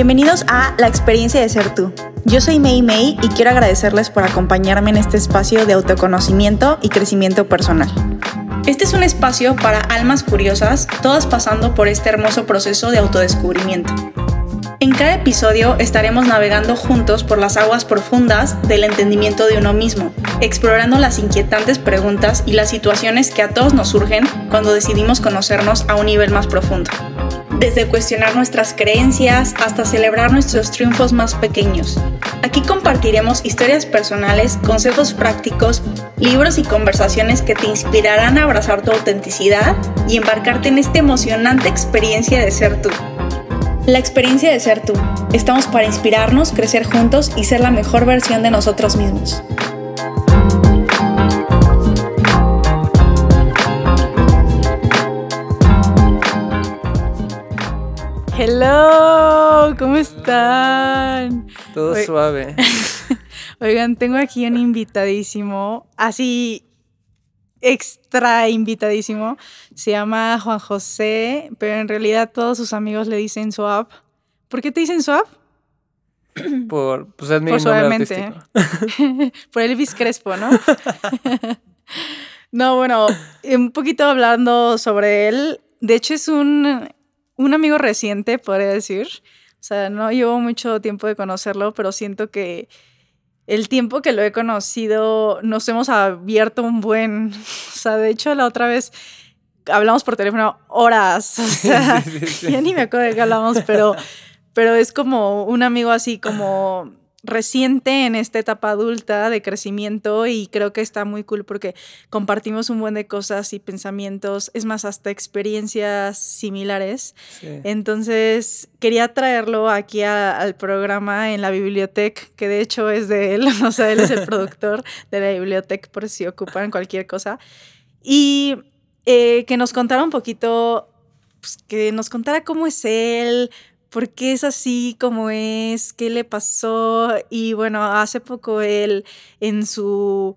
Bienvenidos a La experiencia de ser tú. Yo soy Mei Mei y quiero agradecerles por acompañarme en este espacio de autoconocimiento y crecimiento personal. Este es un espacio para almas curiosas, todas pasando por este hermoso proceso de autodescubrimiento. En cada episodio estaremos navegando juntos por las aguas profundas del entendimiento de uno mismo, explorando las inquietantes preguntas y las situaciones que a todos nos surgen cuando decidimos conocernos a un nivel más profundo. Desde cuestionar nuestras creencias hasta celebrar nuestros triunfos más pequeños. Aquí compartiremos historias personales, consejos prácticos, libros y conversaciones que te inspirarán a abrazar tu autenticidad y embarcarte en esta emocionante experiencia de ser tú. La experiencia de ser tú. Estamos para inspirarnos, crecer juntos y ser la mejor versión de nosotros mismos. Hello, ¿cómo están? Todo suave. Oigan, tengo aquí un invitadísimo, así extra invitadísimo. Se llama Juan José, pero en realidad todos sus amigos le dicen Swap. ¿Por qué te dicen Swap? Por, pues es mi Por nombre artístico. Por Elvis Crespo, ¿no? no, bueno, un poquito hablando sobre él. De hecho, es un, un amigo reciente, podría decir. O sea, no llevo mucho tiempo de conocerlo, pero siento que el tiempo que lo he conocido nos hemos abierto un buen, o sea, de hecho la otra vez hablamos por teléfono horas, o sea, ya ni me acuerdo de qué hablamos, pero, pero es como un amigo así como reciente en esta etapa adulta de crecimiento y creo que está muy cool porque compartimos un buen de cosas y pensamientos, es más, hasta experiencias similares. Entonces, quería traerlo aquí al programa en la biblioteca, que de hecho es de él, o sea, él es el productor de la biblioteca por si ocupan cualquier cosa. Y eh, que nos contara un poquito, pues, que nos contara cómo es él, por qué es así como es, qué le pasó. Y bueno, hace poco él en su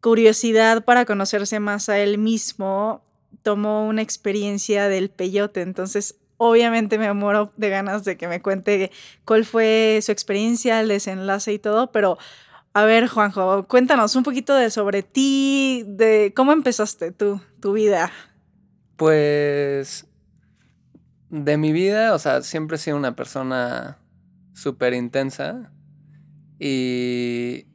curiosidad para conocerse más a él mismo, tomó una experiencia del peyote. Entonces, obviamente me muero de ganas de que me cuente cuál fue su experiencia, el desenlace y todo, pero a ver, Juanjo, cuéntanos un poquito de sobre ti, de cómo empezaste tú, tu vida. Pues de mi vida, o sea, siempre he sido una persona súper intensa y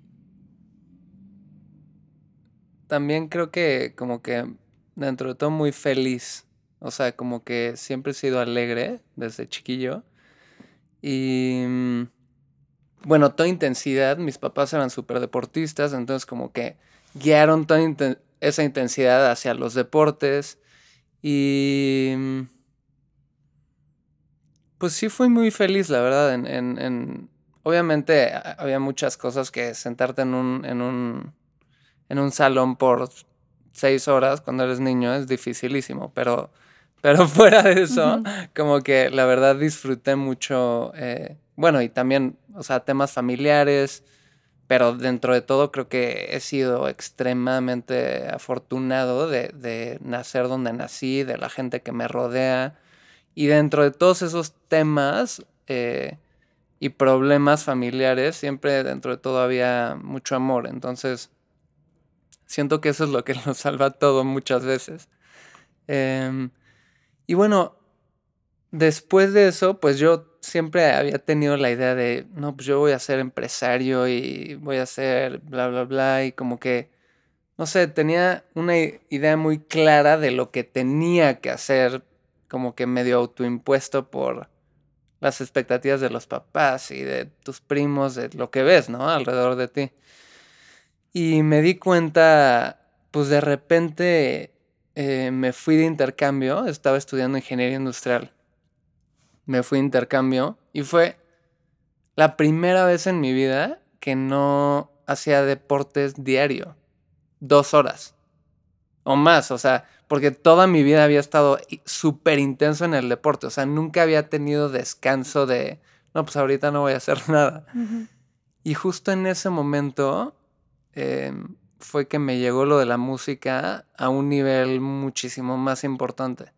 también creo que como que dentro de todo muy feliz, o sea, como que siempre he sido alegre desde chiquillo y mm, bueno, toda intensidad, mis papás eran súper deportistas, entonces como que guiaron toda esa intensidad hacia los deportes y mm, pues sí fui muy feliz, la verdad. En, en, obviamente había muchas cosas que sentarte en un, en un, en un salón por seis horas cuando eres niño es dificilísimo, pero, pero fuera de eso, como que la verdad disfruté mucho, eh, bueno, y también, o sea, temas familiares, pero dentro de todo creo que he sido extremadamente afortunado de, de nacer donde nací, de la gente que me rodea y dentro de todos esos temas eh, y problemas familiares, siempre dentro de todo había mucho amor. Entonces, siento que eso es lo que nos salva todo muchas veces. Em, y bueno, después de eso, pues yo siempre había tenido la idea de, no, pues yo voy a ser empresario y voy a ser bla, bla, bla, y como que, no sé, tenía una idea muy clara de lo que tenía que hacer como que medio autoimpuesto por las expectativas de los papás y de tus primos, de lo que ves, ¿no? Alrededor de ti. Y me di cuenta, pues de repente eh, me fui de intercambio, estaba estudiando ingeniería industrial. Me fui de intercambio y fue la primera vez en mi vida que no hacía deportes diario, dos horas o más, o sea, porque toda mi vida había estado súper intenso en el deporte, o sea, nunca había tenido descanso de, no, pues ahorita no voy a hacer nada. Y justo en ese momento em, fue que me llegó lo de la música a un nivel muchísimo más importante.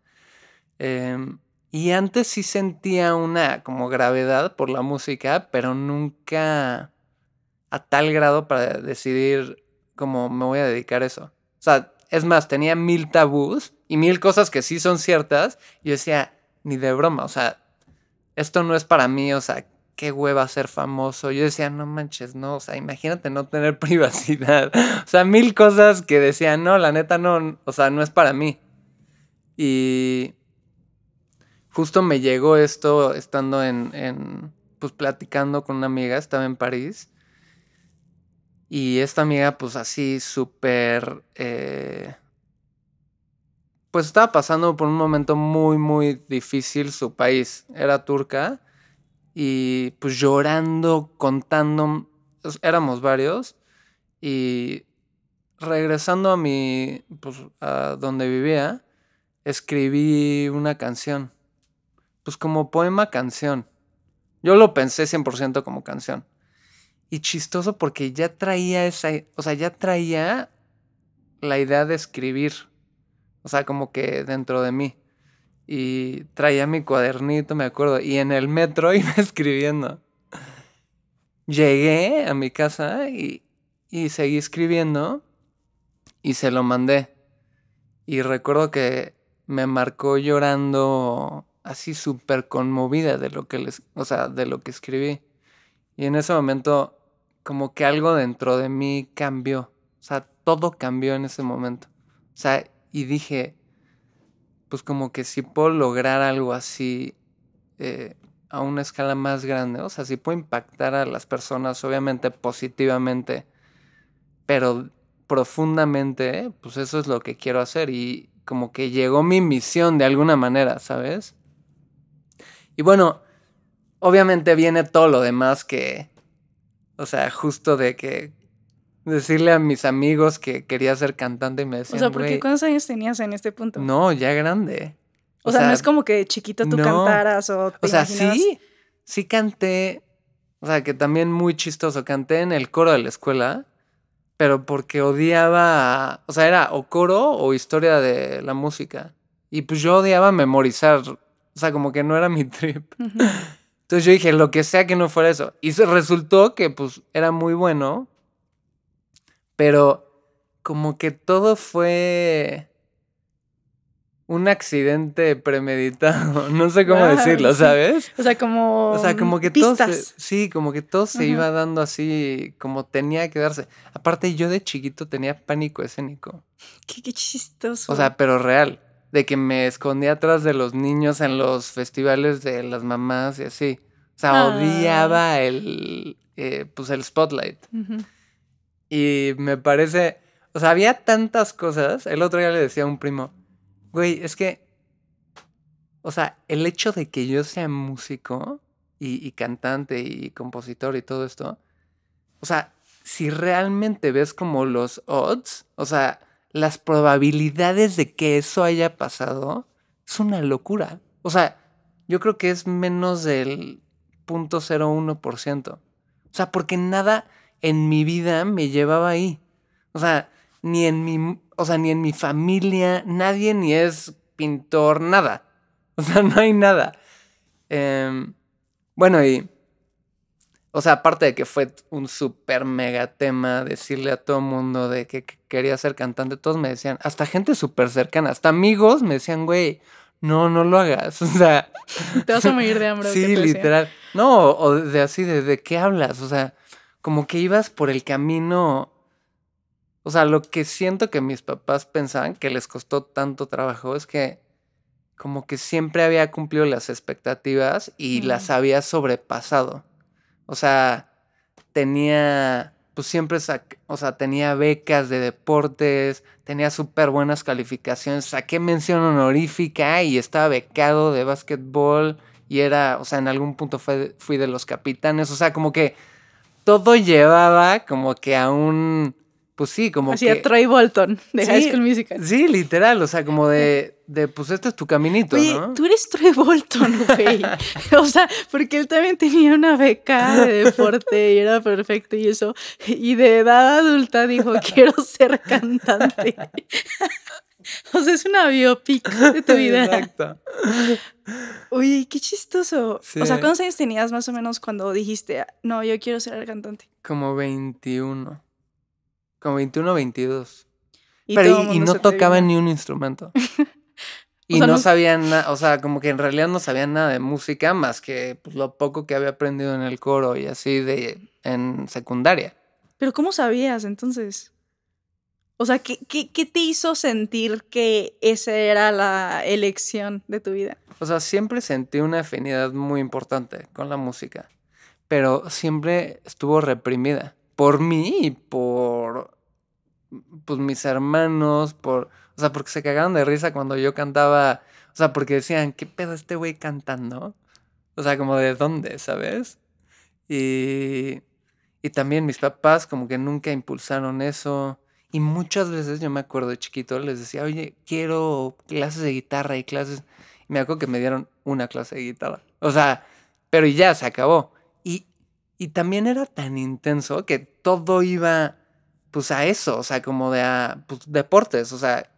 Em, Y antes sí sentía una como gravedad por la música, pero nunca a tal grado para decidir cómo me voy a dedicar a eso. O sea, es más, tenía mil tabús y mil cosas que sí son ciertas. Yo decía, ni de broma, o sea, esto no es para mí, o sea, qué hueva ser famoso. Yo decía, no manches, no, o sea, imagínate no tener privacidad. O sea, mil cosas que decía, no, la neta no, o sea, no es para mí. Y justo me llegó esto estando en, en pues platicando con una amiga, estaba en París. Y esta amiga, pues así, súper... Eh, pues estaba pasando por un momento muy, muy difícil su país. Era turca. Y pues llorando, contando. Éramos varios. Y regresando a mi. Pues a donde vivía. Escribí una canción pues como poema canción. Yo lo pensé 100% como canción. Y chistoso porque ya traía esa, o sea, ya traía la idea de escribir. O sea, como que dentro de mí. Y traía mi cuadernito, me acuerdo. Y en el metro iba escribiendo. Llegué a mi casa y, y seguí escribiendo. Y se lo mandé. Y recuerdo que me marcó llorando así súper conmovida de lo que les, o sea, de lo que escribí. Y en ese momento como que algo dentro de mí cambió. O sea, todo cambió en ese momento. O sea, y dije, pues como que si puedo lograr algo así eh, a una escala más grande, o sea, si puedo impactar a las personas, obviamente positivamente, pero profundamente, pues eso es lo que quiero hacer. Y como que llegó mi misión de alguna manera, ¿sabes? Y bueno, obviamente viene todo lo demás que, o sea, justo de que decirle a mis amigos que quería ser cantante y me decían, O sea, ¿por cuántos años tenías en este punto? No, ya grande. O, sea, no es como que chiquito tú cantaras o O sea, sí, sí canté, o sea, que también muy chistoso, canté en el coro de la escuela, pero porque odiaba, o sea, era o coro o historia de la música. Y pues yo odiaba memorizar o sea, como que no era mi trip. Entonces yo dije, lo que sea que no fuera eso. Y resultó que pues era muy bueno. Pero como que todo fue un accidente premeditado. No sé cómo decirlo, ¿sabes? O sea, como. O sea, como que todo se, Sí, como que todo se iba dando así como tenía que darse. Aparte, yo de chiquito tenía pánico escénico. Qué, qué chistoso. O sea, pero real de que me escondía atrás de los niños en los festivales de las mamás y así. O sea, odiaba ah. el, eh, pues el spotlight. Y me parece, o sea, había tantas cosas. El otro día le decía a un primo, güey, es que, o sea, el hecho de que yo sea músico y, y cantante y compositor y todo esto, o sea, si realmente ves como los odds, o sea, las probabilidades de que eso haya pasado es una locura. O sea, yo creo que es menos del 0.01%. O sea, porque nada en mi vida me llevaba ahí. O sea, ni en mi, o sea, ni en mi familia, nadie ni es pintor, nada. O sea, no hay nada. Em, bueno, y o sea, aparte de que fue un súper mega tema decirle a todo el mundo de que, quería ser cantante, todos me decían, hasta gente súper cercana, hasta amigos me decían, güey, no, no lo hagas. O sea. Te vas a morir de hambre. sí, literal. No, o de así, de, de qué hablas. O sea, como que ibas por el camino. O sea, lo que siento que mis papás pensaban que les costó tanto trabajo es que como que siempre había cumplido las expectativas y las había sobrepasado. O sea, tenía, pues siempre, o sea, tenía becas de deportes, tenía súper buenas calificaciones, saqué mención honorífica y estaba becado de básquetbol y era, o sea, en algún punto fui de los capitanes, o sea, como que todo llevaba como que a un pues sí, como Así a Troy Bolton de High School Musical. Sí, literal, o sea, como de, de pues este es tu caminito, Oye, tú eres Troy Bolton, güey. o sea, porque él también tenía una beca de deporte y era perfecto y eso. Y de edad adulta dijo, quiero ser cantante. o sea, es una biopic de tu vida. Exacto. Uy, qué chistoso. O sea, ¿cuántos años tenías más o menos cuando dijiste, no, yo quiero ser cantante? Como 21. Como 21 o 22. Y Pero y, no tocaba ni un instrumento. y no, sabían nada, o sea, como que en realidad no sabían nada de música más que pues, lo poco que había aprendido en el coro y así de en secundaria. Pero ¿cómo sabías entonces? O sea, ¿qué, qué, te hizo sentir que esa era la elección de tu vida? O sea, siempre sentí una afinidad muy importante con la música, pero siempre estuvo reprimida por mí y por pues mis hermanos, por, o sea, porque se cagaron de risa cuando yo cantaba, o sea, porque decían, ¿qué pedo este güey cantando? O sea, como de dónde, ¿sabes? Y, y también mis papás como que nunca impulsaron eso. Y muchas veces yo me acuerdo de chiquito, les decía, oye, quiero clases de guitarra y clases. Y me acuerdo que me dieron una clase de guitarra. O sea, pero ya se acabó. Y, y también era tan intenso que todo iba pues a eso, o sea, como de a, pues, deportes, o sea,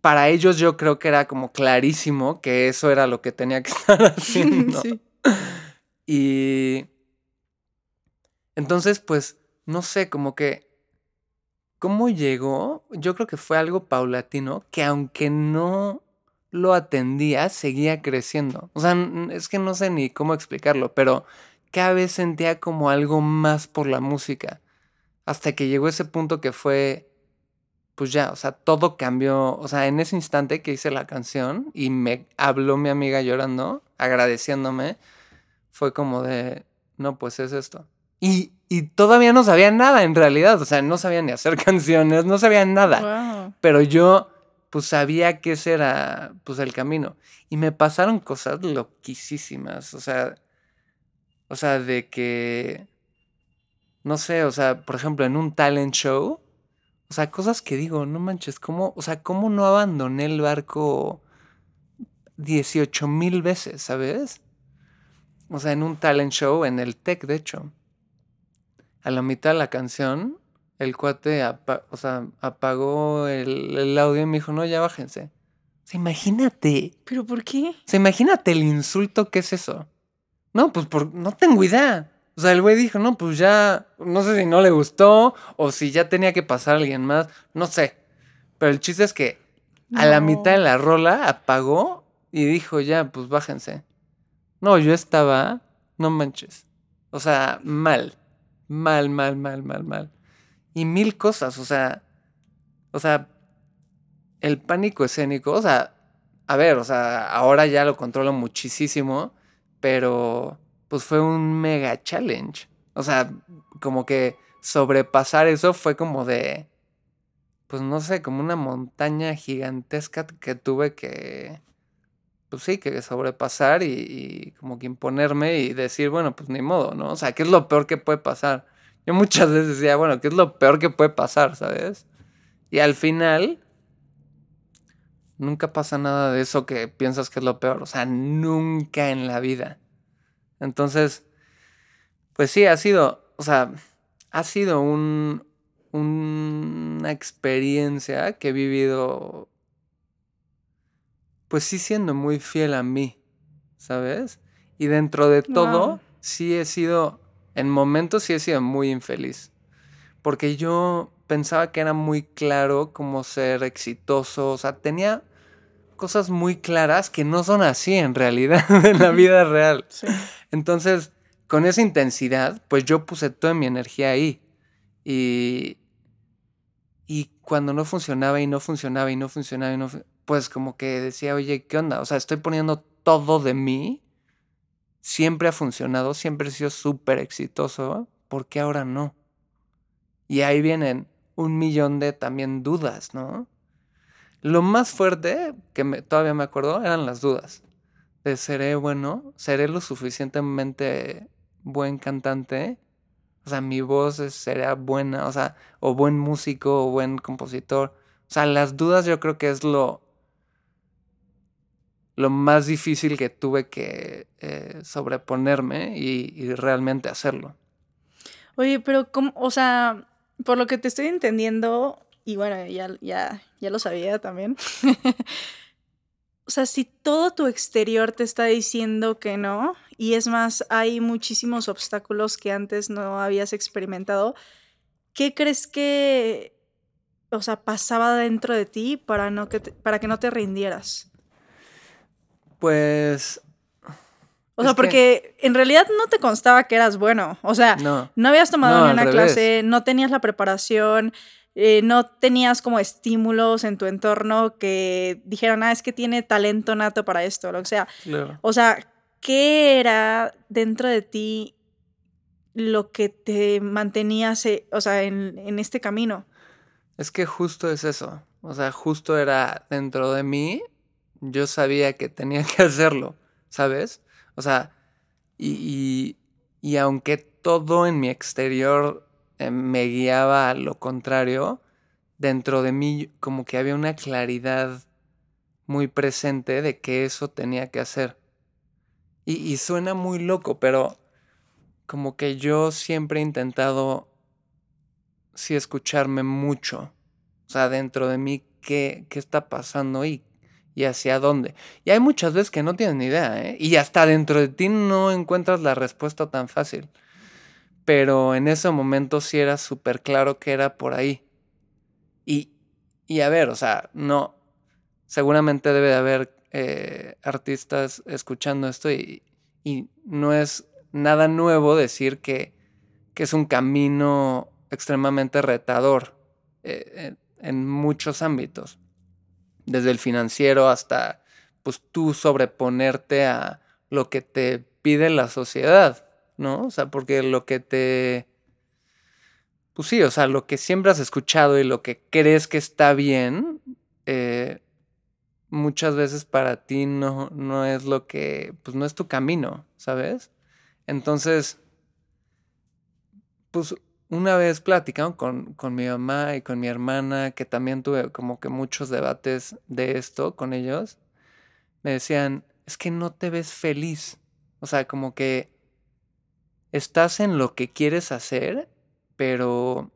para ellos yo creo que era como clarísimo que eso era lo que tenía que estar haciendo. Sí. Y entonces, pues, no sé, como que ¿Cómo llegó? Yo creo que fue algo paulatino que aunque no lo atendía, seguía creciendo. O sea, es que no sé ni cómo explicarlo, pero cada vez sentía como algo más por la música. Hasta que llegó ese punto que fue, pues ya, o sea, todo cambió. O sea, en ese instante que hice la canción y me habló mi amiga llorando, agradeciéndome, fue como de, no, pues es esto. Y, todavía no sabía nada en realidad, o sea, no sabía ni hacer canciones, no sabía nada. Pero yo, pues sabía que ese era, pues, el camino. Y me pasaron cosas loquísimas, o sea, o sea, de que, no sé, o sea, por ejemplo, en un talent show, o sea, cosas que digo, no manches, ¿cómo, o sea, cómo no abandoné el barco 18 mil veces, ¿sabes? O sea, en un talent show, en el tech, de hecho a la mitad de la canción, el cuate o sea, apagó el, audio y me dijo, no, ya bájense. O sea, imagínate. ¿Pero por qué? O sea, imagínate el insulto que es eso. No, pues por, no tengo idea. O sea, el güey dijo, no, pues ya, no sé si no le gustó o si ya tenía que pasar alguien más, no sé. Pero el chiste es que a la mitad de la rola apagó y dijo, ya, pues bájense. No, yo estaba, no manches. O sea, mal. Mal, mal, mal, mal, mal. Y mil cosas, o sea, o sea, el pánico escénico, o sea, a ver, o sea, ahora ya lo controlo muchísimo, pero pues fue un mega challenge. O sea, como que sobrepasar eso fue como de, pues no sé, como una montaña gigantesca que tuve que, pues sí, que sobrepasar y, como que imponerme y decir, bueno, pues ni modo, ¿no? O sea, ¿qué es lo peor que puede pasar? Yo muchas veces decía, bueno, ¿qué es lo peor que puede pasar, sabes? Y al final, nunca pasa nada de eso que piensas que es lo peor, o sea, nunca en la vida. Entonces, pues sí, ha sido, o sea, ha sido un, una experiencia que he vivido pues sí siendo muy fiel a mí, ¿sabes? Y dentro de todo, sí he sido, en momentos sí he sido muy infeliz. Porque yo pensaba que era muy claro cómo ser exitoso, o sea, tenía cosas muy claras que no son así en realidad, en la vida real. Entonces, con esa intensidad, pues yo puse toda mi energía ahí. Y, y cuando no funcionaba y no funcionaba y no funcionaba y no pues como que decía, oye, ¿qué onda? O sea, estoy poniendo todo de mí. Siempre ha funcionado, siempre he sido súper exitoso. ¿Por qué ahora no? Y ahí vienen un millón de también dudas, ¿no? Lo más fuerte, que todavía me acuerdo, eran las dudas. Seré bueno, seré lo suficientemente buen cantante. O sea, mi voz será buena, o sea, o buen músico, o buen compositor. O sea, las dudas yo creo que es lo, lo más difícil que tuve que eh, sobreponerme y, realmente hacerlo. Oye, pero ¿cómo? O sea, por lo que te estoy entendiendo, y bueno, ya, ya, ya lo sabía también, o sea, si todo tu exterior te está diciendo que no, y es más, hay muchísimos obstáculos que antes no habías experimentado, ¿qué crees que, o sea, pasaba dentro de ti para, no que, para que no te rindieras? Pues o sea, porque en realidad no te constaba que eras bueno. O sea, no, habías tomado ni una clase, no tenías la preparación, eh, no tenías como estímulos en tu entorno que dijeran, ah, es que tiene talento nato para esto, lo que sea. O sea, ¿qué era dentro de ti lo que te mantenía, o sea, en, en este camino? Es que justo es eso. O sea, justo era dentro de mí, yo sabía que tenía que hacerlo, ¿sabes? O sea, y, y, aunque todo en mi exterior eh, me guiaba a lo contrario, dentro de mí como que había una claridad muy presente de que eso tenía que hacer. Y, suena muy loco, pero como que yo siempre he intentado sí escucharme mucho. O sea, dentro de mí, ¿qué, qué está pasando y y hacia dónde. Y hay muchas veces que no tienes ni idea, ¿eh? Y hasta dentro de ti no encuentras la respuesta tan fácil. Pero en ese momento sí era súper claro que era por ahí. Y, y a ver, o sea, no, seguramente debe de haber eh, artistas escuchando esto y, y, no es nada nuevo decir que, que es un camino extremadamente retador eh, en muchos ámbitos desde el financiero hasta pues tú sobreponerte a lo que te pide la sociedad, ¿no? O sea, porque lo que te... Pues sí, o sea, lo que siempre has escuchado y lo que crees que está bien, eh, muchas veces para ti no, no es lo que, pues no es tu camino, ¿sabes? Entonces, pues una vez platicando con, con, mi mamá y con mi hermana, que también tuve como que muchos debates de esto con ellos, me decían, es que no te ves feliz. O sea, como que estás en lo que quieres hacer, pero,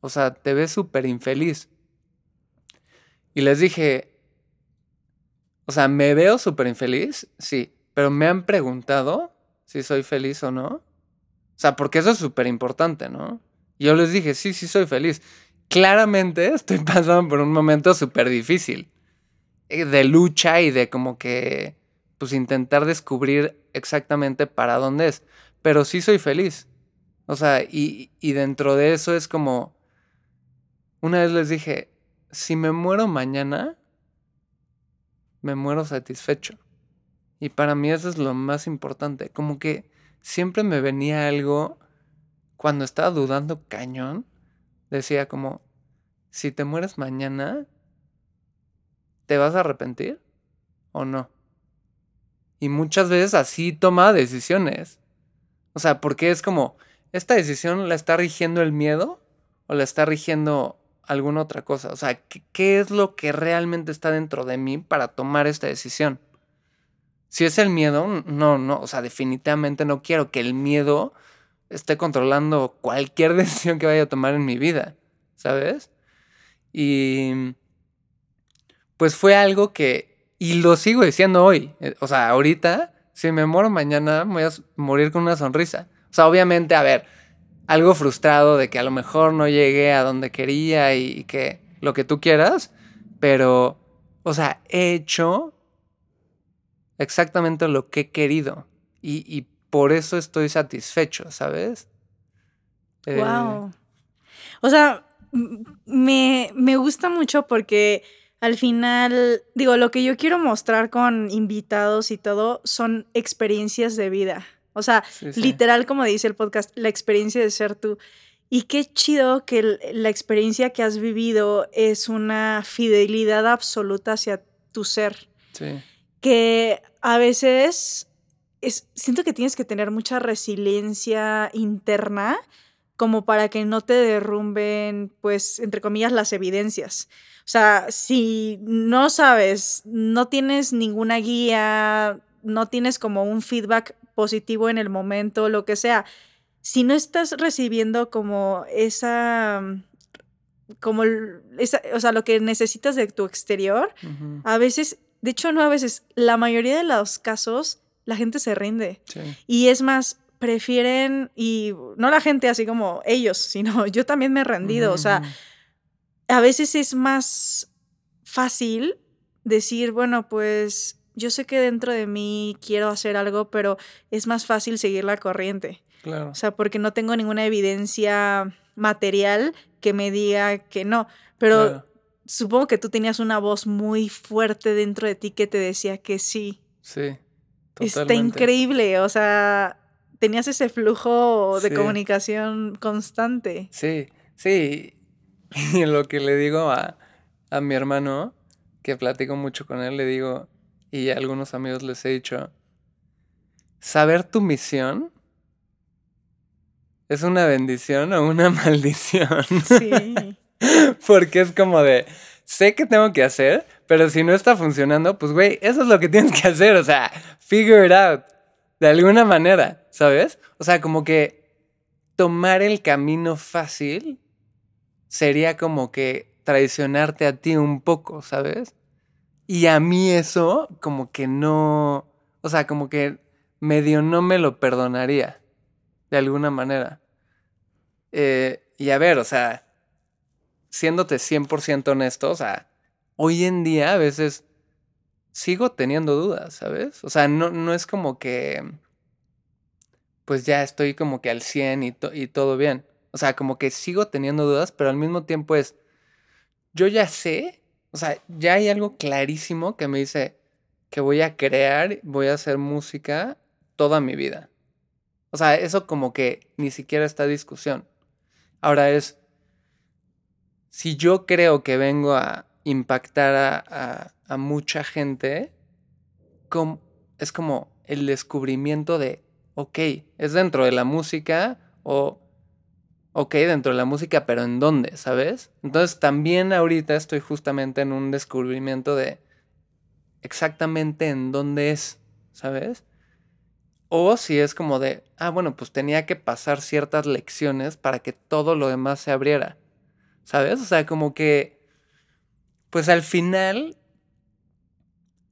o sea, te ves súper infeliz. Y les dije, o sea, ¿me veo súper infeliz? Sí, pero me han preguntado si soy feliz o no. O sea, porque eso es súper importante, ¿no? Yo les dije, sí, sí, soy feliz. Claramente estoy pasando por un momento súper difícil. Eh, de lucha y de como que, pues intentar descubrir exactamente para dónde es. Pero sí soy feliz. O sea, y, y dentro de eso es como, una vez les dije, si me muero mañana, me muero satisfecho. Y para mí eso es lo más importante. Como que siempre me venía algo, cuando estaba dudando cañón, decía como, si te mueres mañana, ¿te vas a arrepentir o no? Y muchas veces así toma decisiones. O sea, porque es como, ¿esta decisión la está rigiendo el miedo o la está rigiendo alguna otra cosa? O sea, ¿qué, ¿qué, es lo que realmente está dentro de mí para tomar esta decisión? Si es el miedo, no, no, o sea, definitivamente no quiero que el miedo esté controlando cualquier decisión que vaya a tomar en mi vida, ¿sabes? Y pues fue algo que, y lo sigo diciendo hoy, eh, o sea, ahorita, si me muero mañana, voy a morir con una sonrisa. O sea, obviamente, a ver, algo frustrado de que a lo mejor no llegué a donde quería y que lo que tú quieras, pero, o sea, he hecho exactamente lo que he querido. Y, por eso estoy satisfecho, ¿sabes? Wow. Eh, o sea, me, me gusta mucho porque al final, digo, lo que yo quiero mostrar con invitados y todo son experiencias de vida. O sea, literal, como dice el podcast, la experiencia de ser tú. Y qué chido que la experiencia que has vivido es una fidelidad absoluta hacia tu ser. Sí que a veces es, siento que tienes que tener mucha resiliencia interna como para que no te derrumben, pues, entre comillas, las evidencias. O sea, si no sabes, no tienes ninguna guía, no tienes como un feedback positivo en el momento, lo que sea, si no estás recibiendo como esa, como esa, o sea, lo que necesitas de tu exterior, a veces de hecho no a veces, la mayoría de los casos la gente se rinde. Sí. Y es más, prefieren, y no la gente así como ellos, sino yo también me he rendido. O sea, a veces es más fácil decir, bueno, pues yo sé que dentro de mí quiero hacer algo, pero es más fácil seguir la corriente. Claro. O sea, porque no tengo ninguna evidencia material que me diga que no. Pero claro. supongo que tú tenías una voz muy fuerte dentro de ti que te decía que sí. Sí. Está Totalmente. increíble. O sea, tenías ese flujo de Sí. comunicación constante. Sí, sí. Y lo que le digo a, a mi hermano, que platico mucho con él, le digo, y a algunos amigos les he dicho, saber tu misión es una bendición o una maldición. Sí. Porque es como de, sé que tengo que hacer, pero si no está funcionando, pues güey, eso es lo que tienes que hacer, o sea, figure it out, de alguna manera, ¿sabes? O sea, como que tomar el camino fácil sería como que traicionarte a ti un poco, ¿sabes? Y a mí eso como que no, o sea, como que medio no me lo perdonaría, de alguna manera. Eh, y a ver, o sea, siéndote 100% honesto, o sea, hoy en día a veces sigo teniendo dudas, ¿sabes? O sea, no, no es como que, pues ya estoy como que al 100 y, to- y todo bien. O sea, como que sigo teniendo dudas, pero al mismo tiempo es, yo ya sé, o sea, ya hay algo clarísimo que me dice que voy a crear, voy a hacer música toda mi vida. O sea, eso como que ni siquiera está discusión. Ahora es, si yo creo que vengo a impactar a, a- mucha gente, es como el descubrimiento de, ok, es dentro de la música o, ok, dentro de la música, pero ¿en dónde? ¿Sabes? Entonces también ahorita estoy justamente en un descubrimiento de exactamente en dónde es, ¿sabes? O si es como de, ah, bueno, pues tenía que pasar ciertas lecciones para que todo lo demás se abriera. ¿Sabes? O sea, como que, pues al final,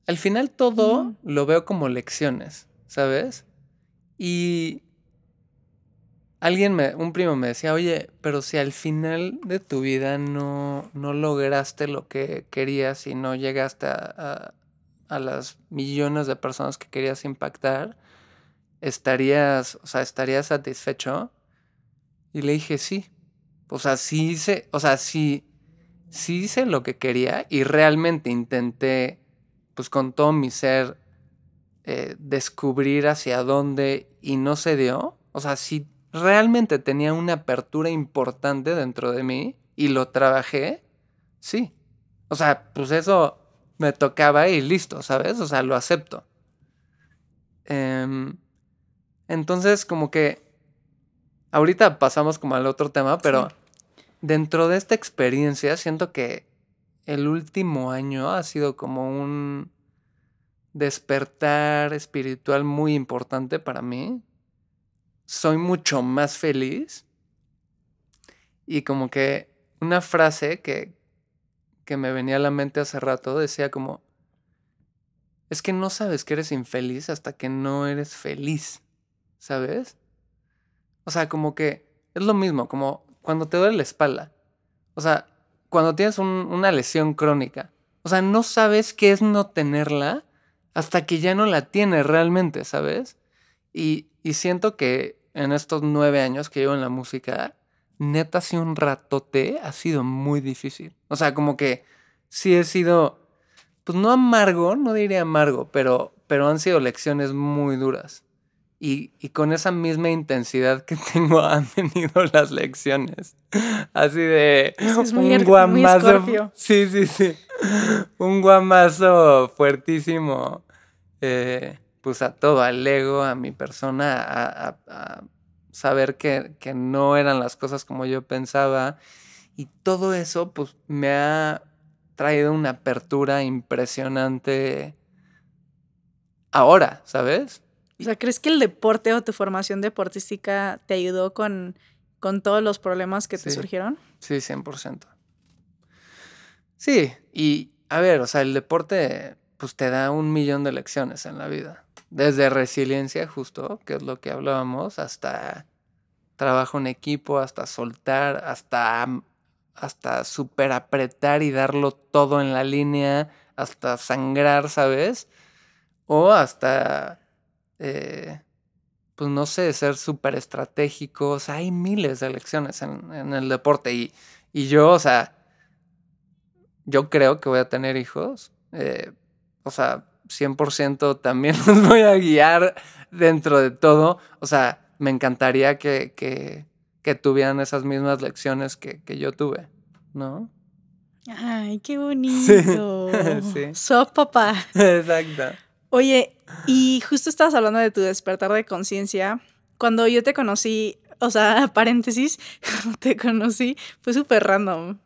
al final todo lo veo como lecciones, ¿sabes? Y alguien me, un primo me decía, oye, pero si al final de tu vida no, no lograste lo que querías y no llegaste a, a- las millones de personas que querías impactar, estarías, o sea, estarías satisfecho. Y le dije, sí. O sea, sí hice, o sea, sí, sí hice lo que quería y realmente intenté, pues con todo mi ser, eh, descubrir hacia dónde y no se dio. O sea, si realmente tenía una apertura importante dentro de mí y lo trabajé, sí. O sea, pues eso me tocaba y listo, ¿sabes? O sea, lo acepto. Em, entonces, como que ahorita pasamos como al otro tema, pero dentro de esta experiencia siento que el último año ha sido como un despertar espiritual muy importante para mí. Soy mucho más feliz. Y como que una frase que, que me venía a la mente hace rato decía como, es que no sabes que eres infeliz hasta que no eres feliz, ¿sabes? O sea, como que es lo mismo, como cuando te duele la espalda. O sea, cuando tienes un- una lesión crónica. O sea, no sabes qué es no tenerla hasta que ya no la tienes realmente, ¿sabes? Y, y siento que en estos nueve años que llevo en la música, neta, sí un ratote ha sido muy difícil. O sea, como que sí he sido, pues no amargo, no diría amargo, pero, pero han sido lecciones muy duras. Y, y con esa misma intensidad que tengo han venido las lecciones. Así de Es muy un muy guamazo. Escorpio. Sí, sí, sí. Un guamazo fuertísimo. eh, pues a todo, al ego, a mi persona, a, a- a saber que, que no eran las cosas como yo pensaba. Y todo eso, pues me ha traído una apertura impresionante ahora, ¿sabes? O sea, ¿crees que el deporte o tu formación deportística te ayudó con, con todos los problemas que te Sí. surgieron? Sí, 100%. Sí, y a ver, o sea, el deporte pues te da un millón de lecciones en la vida. Desde resiliencia, justo, que es lo que hablábamos, hasta trabajo en equipo, hasta soltar, hasta, hasta super apretar y darlo todo en la línea, hasta sangrar, ¿sabes? O hasta, eh, pues no sé, ser súper estratégicos. Hay miles de lecciones en, el deporte y, y, yo, o sea, yo creo que voy a tener hijos. Eh, o sea, 100% también los voy a guiar dentro de todo. O sea, me encantaría que, que, que tuvieran esas mismas lecciones que, que, yo tuve, ¿no? Ay, qué bonito. Sí. Sos papá. Exacto. Oye, y justo estabas hablando de tu despertar de conciencia. Cuando yo te conocí, o sea, paréntesis, cuando te conocí, fue súper random.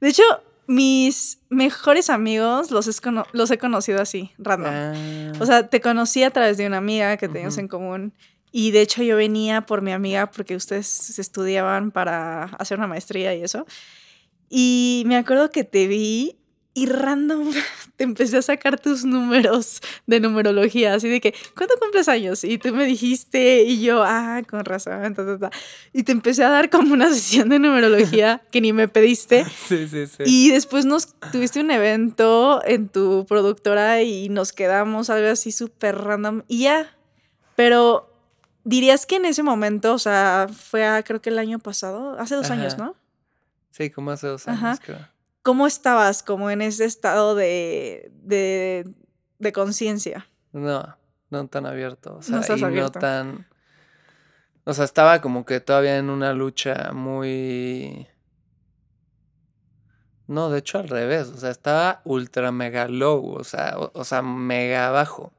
De hecho, mis mejores amigos los, los he conocido así, random. O sea, te conocí a través de una amiga que teníamos en común. Y de hecho yo venía por mi amiga porque ustedes estudiaban para hacer una maestría y eso. Y me acuerdo que te vi y random te empecé a sacar tus números de numerología, así de que, ¿cuánto cumples años? Y tú me dijiste, y yo, ah, con razón, y te empecé a dar como una sesión de numerología que ni me pediste. Sí, sí, sí. Y después nos tuviste un evento en tu productora y nos quedamos algo así súper random y ya. Pero dirías que en ese momento, o sea, fue creo que el año pasado, hace dos años, ¿no? Sí, como hace dos años, creo. ¿Cómo estabas como en ese estado de, de, conciencia? No, no tan abierto. O sea, y no tan. O sea, estaba como que todavía en una lucha muy. No, de hecho al revés. O sea, estaba ultra mega low. O sea, o, sea, mega bajo.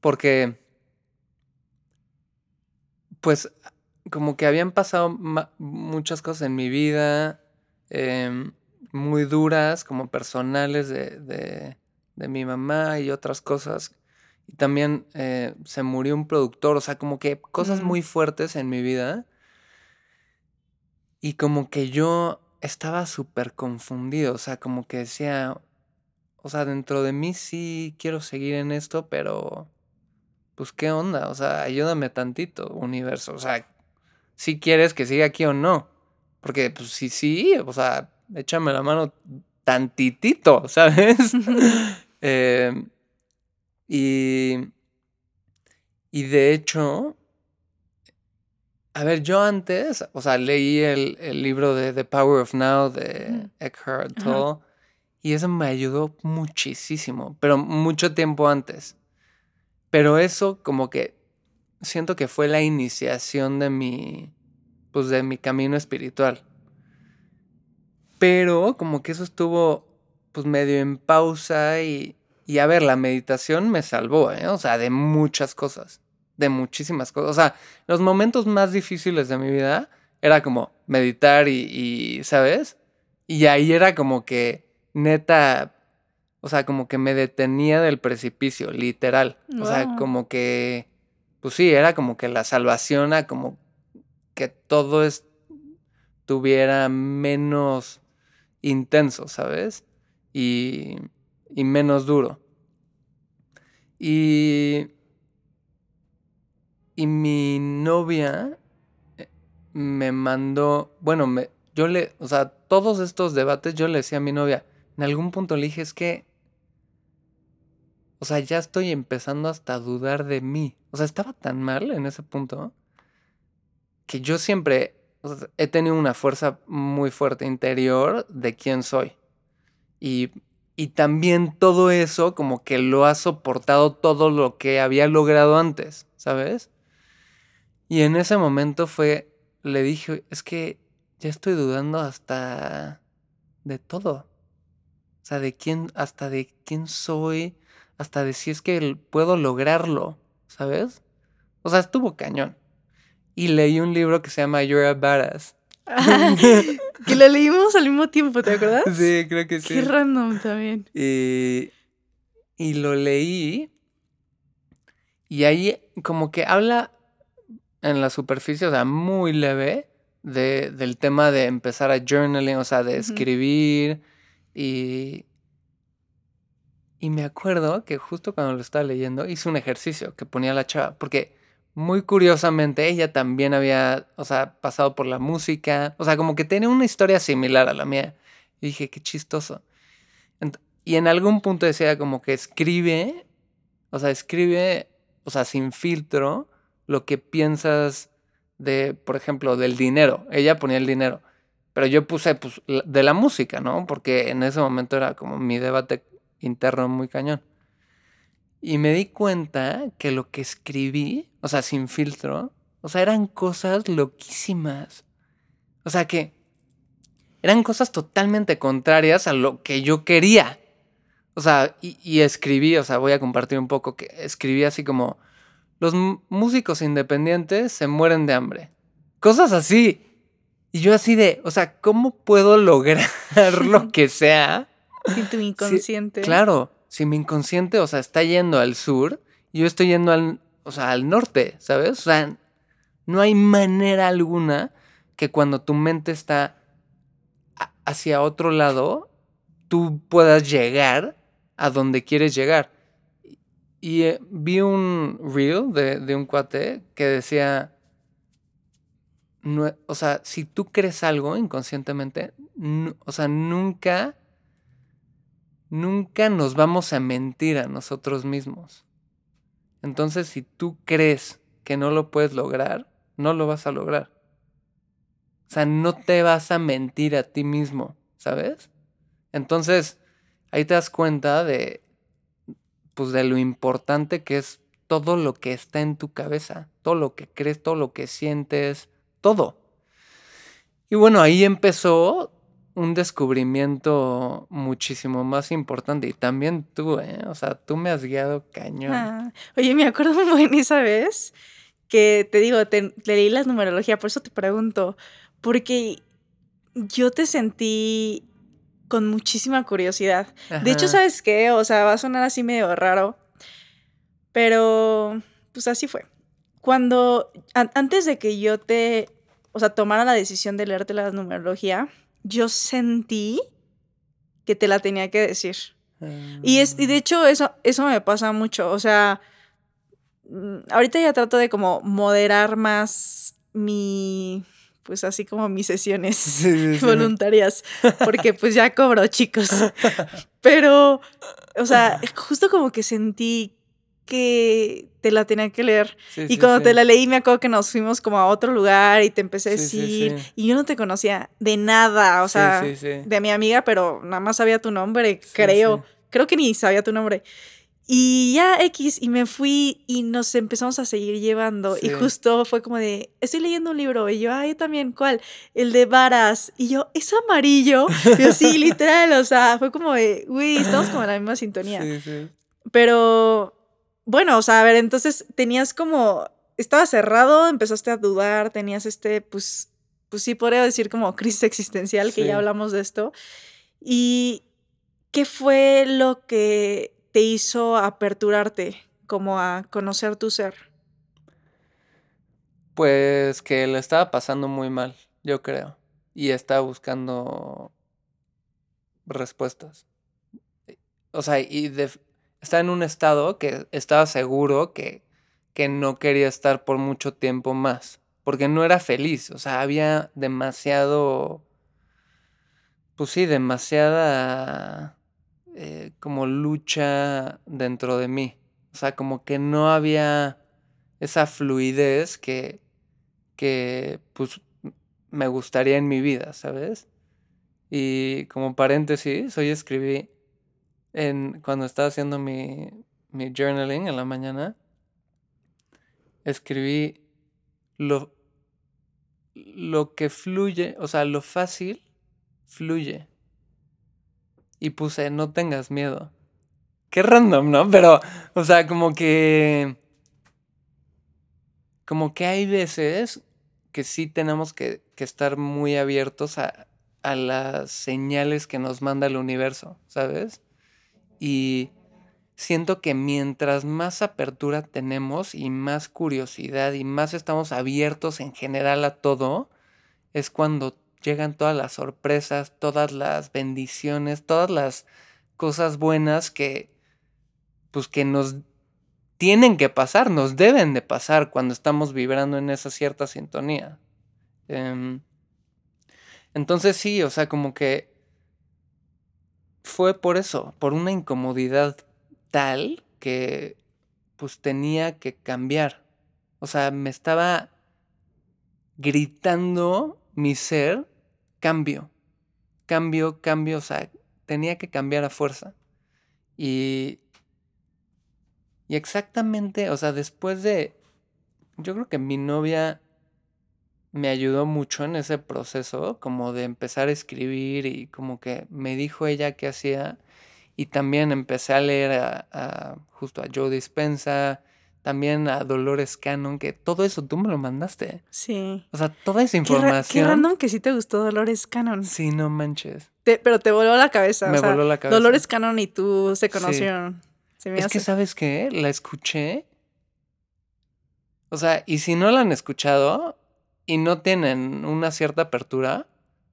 Porque. Pues como que habían pasado muchas cosas en mi vida. Eh, muy duras, como personales de, de, mi mamá y otras cosas. Y también eh, se murió un productor, o sea, como que cosas muy fuertes en mi vida. Y como que yo estaba súper confundido, o sea, como que decía, o sea, dentro de mí sí quiero seguir en esto, pero pues qué onda, o sea, ayúdame tantito, universo, o sea, si quieres que siga aquí o no, porque pues sí, sí, o sea, échame la mano tantitito, ¿sabes? Em, y, y de hecho, a ver, yo antes, o sea, leí el, libro de The Power of Now de mm. Eckhart Tolle y eso me ayudó muchísimo, pero mucho tiempo antes. Pero eso como que siento que fue la iniciación de mi, pues de mi camino espiritual. Pero como que eso estuvo pues medio en pausa y, y a ver, la meditación me salvó, ¿eh? O sea, de muchas cosas, de muchísimas cosas. O sea, los momentos más difíciles de mi vida era como meditar y, y ¿sabes? Y ahí era como que neta, o sea, como que me detenía del precipicio, literal. O sea, como que, pues sí, era como que la salvación a como que todo estuviera menos intenso, ¿sabes? Y, y menos duro. Y, y mi novia eh, me mandó, bueno, me, yo le, o sea, todos estos debates yo le decía a mi novia, en algún punto le dije, es que, o sea, ya estoy empezando hasta a dudar de mí. O sea, estaba tan mal en ese punto que yo siempre he tenido una fuerza muy fuerte interior de quién soy. Y, y también todo eso como que lo ha soportado todo lo que había logrado antes, ¿sabes? Y en ese momento fue, le dije, es que ya estoy dudando hasta de todo. O sea, de quién, hasta de quién soy, hasta de si es que puedo lograrlo, ¿sabes? O sea, estuvo cañón y leí un libro que se llama You're a Badass. que lo leímos al mismo tiempo, ¿te acuerdas? Sí, creo que sí. Qué random también. Y, y lo leí y ahí como que habla en la superficie, o sea, muy leve, de, del tema de empezar a journaling, o sea, de escribir y, Y me acuerdo que justo cuando lo estaba leyendo hice un ejercicio que ponía la chava, porque muy curiosamente ella también había, o sea, pasado por la música, o sea, como que tenía una historia similar a la mía. Y dije, qué chistoso. y en algún punto decía como que escribe, o sea, escribe, o sea, sin filtro, lo que piensas de, por ejemplo, del dinero. Ella ponía el dinero. Pero yo puse pues, de la música, ¿no? Porque en ese momento era como mi debate interno muy cañón. Y me di cuenta que lo que escribí, o sea, sin filtro, o sea, eran cosas loquísimas. O sea, que eran cosas totalmente contrarias a lo que yo quería. O sea, y, y escribí, o sea, voy a compartir un poco, que escribí así como, los músicos independientes se mueren de hambre. Cosas así. Y yo así de, o sea, ¿cómo puedo lograr lo que sea? Sin tu inconsciente. claro, si mi inconsciente, o sea, está yendo al sur yo estoy yendo al, o sea, al norte, ¿sabes? O sea, no hay manera alguna que cuando tu mente está hacia otro lado, tú puedas llegar a donde quieres llegar. Y eh, vi un reel de, de, un cuate que decía, o sea, si tú crees algo inconscientemente, o sea, nunca, nunca nos vamos a mentir a nosotros mismos. Entonces, si tú crees que no lo puedes lograr, no lo vas a lograr. O sea, no te vas a mentir a ti mismo, ¿sabes? Entonces, ahí te das cuenta de, pues, de lo importante que es todo lo que está en tu cabeza, todo lo que crees, todo lo que sientes, todo. Y bueno, ahí empezó un descubrimiento muchísimo más importante. Y también tú, ¿eh? O sea, tú me has guiado cañón. Ah, oye, me acuerdo muy bien esa vez que te digo, te, leí la numerología, por eso te pregunto, porque yo te sentí con muchísima curiosidad. De hecho, ¿sabes qué? O sea, va a sonar así medio raro, pero pues así fue cuando, antes de que yo te, o sea, tomara la decisión de leerte la numerología, yo sentí que te la tenía que decir. Y, es, y de ah. hecho eso, eso me pasa mucho, o sea, mm, ahorita ya trato de como moderar más mi, pues así como mis sesiones voluntarias, porque pues ya cobro, chicos. Pero, o sea, justo como que sentí que te la tenía que leer. y cuando te la leí me acuerdo que nos fuimos como a otro lugar y te empecé a decir, y yo no te conocía de nada, o sea, de mi amiga, pero nada más sabía tu nombre, creo, creo que ni sabía tu nombre. Y ya X, y me fui y nos empezamos a seguir llevando. Y justo fue como de, estoy leyendo un libro. Y yo, ah, yo también, ¿cuál? El de Varas. Y yo, ¿es amarillo? Y yo, sí, literal, o sea, fue como de, uy, estamos como en la misma sintonía. Pero bueno, o sea, a ver, entonces tenías como, estaba cerrado, empezaste a dudar, tenías este, pues, pues sí, podría decir como crisis existencial, que ya hablamos de esto. ¿Y qué fue lo que te hizo aperturarte como a conocer tu ser? Pues que le estaba pasando muy mal, yo creo. Y estaba buscando respuestas. O sea, y de, estaba en un estado que estaba seguro que, que no quería estar por mucho tiempo más, porque no era feliz, o sea, había demasiado, pues sí, demasiada eh, como lucha dentro de mí, o sea, como que no había esa fluidez que, que pues me gustaría en mi vida, ¿sabes? Y como paréntesis, hoy escribí cuando estaba haciendo mi, mi journaling en la mañana, escribí lo, lo que fluye, o sea, lo fácil fluye. Y puse, no tengas miedo. Qué random, ¿no? Pero, o sea, como que... Como que hay veces que sí tenemos que, que estar muy abiertos a, a las señales que nos manda el universo, ¿sabes? Y siento que mientras más apertura tenemos y más curiosidad y más estamos abiertos en general a todo, es cuando llegan todas las sorpresas, todas las bendiciones, todas las cosas buenas que pues que nos tienen que pasar, nos deben de pasar cuando estamos vibrando en esa cierta sintonía. Em, entonces sí, o sea, como que fue por eso, por una incomodidad tal que pues tenía que cambiar. O sea, me estaba gritando mi ser, cambio, cambio, cambio, o sea, tenía que cambiar a fuerza. Y, y exactamente, o sea, después de, yo creo que mi novia me ayudó mucho en ese proceso, como de empezar a escribir y como que me dijo ella qué hacía. Y también empecé a leer a, justo a Joe Dispensa, también a Dolores Cannon, que todo eso tú me lo mandaste. Sí. O sea, toda esa información. Qué, random que sí te gustó Dolores Cannon. Sí, no manches. pero te voló la cabeza. Me voló la cabeza. Dolores Cannon y tú se conocieron. es que, ¿sabes qué? La escuché. O sea, y si no la han escuchado y no tienen una cierta apertura,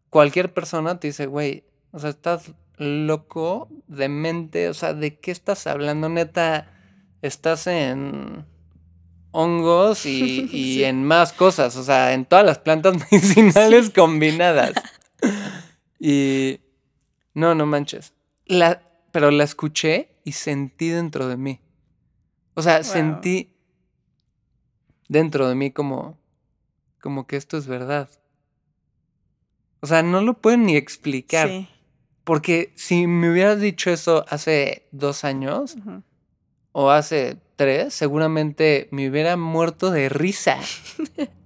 cualquier persona te dice, güey, o sea, estás loco, de mente, o sea, ¿de qué estás hablando, neta? estás en hongos y, en más cosas, o sea, en todas las plantas medicinales combinadas. Y no, no manches. La, pero la escuché y sentí dentro de mí. O sea, sentí dentro de mí como, como que esto es verdad. O sea, no lo pueden ni explicar. Porque si me hubieras dicho eso hace dos años, o hace tres, seguramente me hubiera muerto de risa.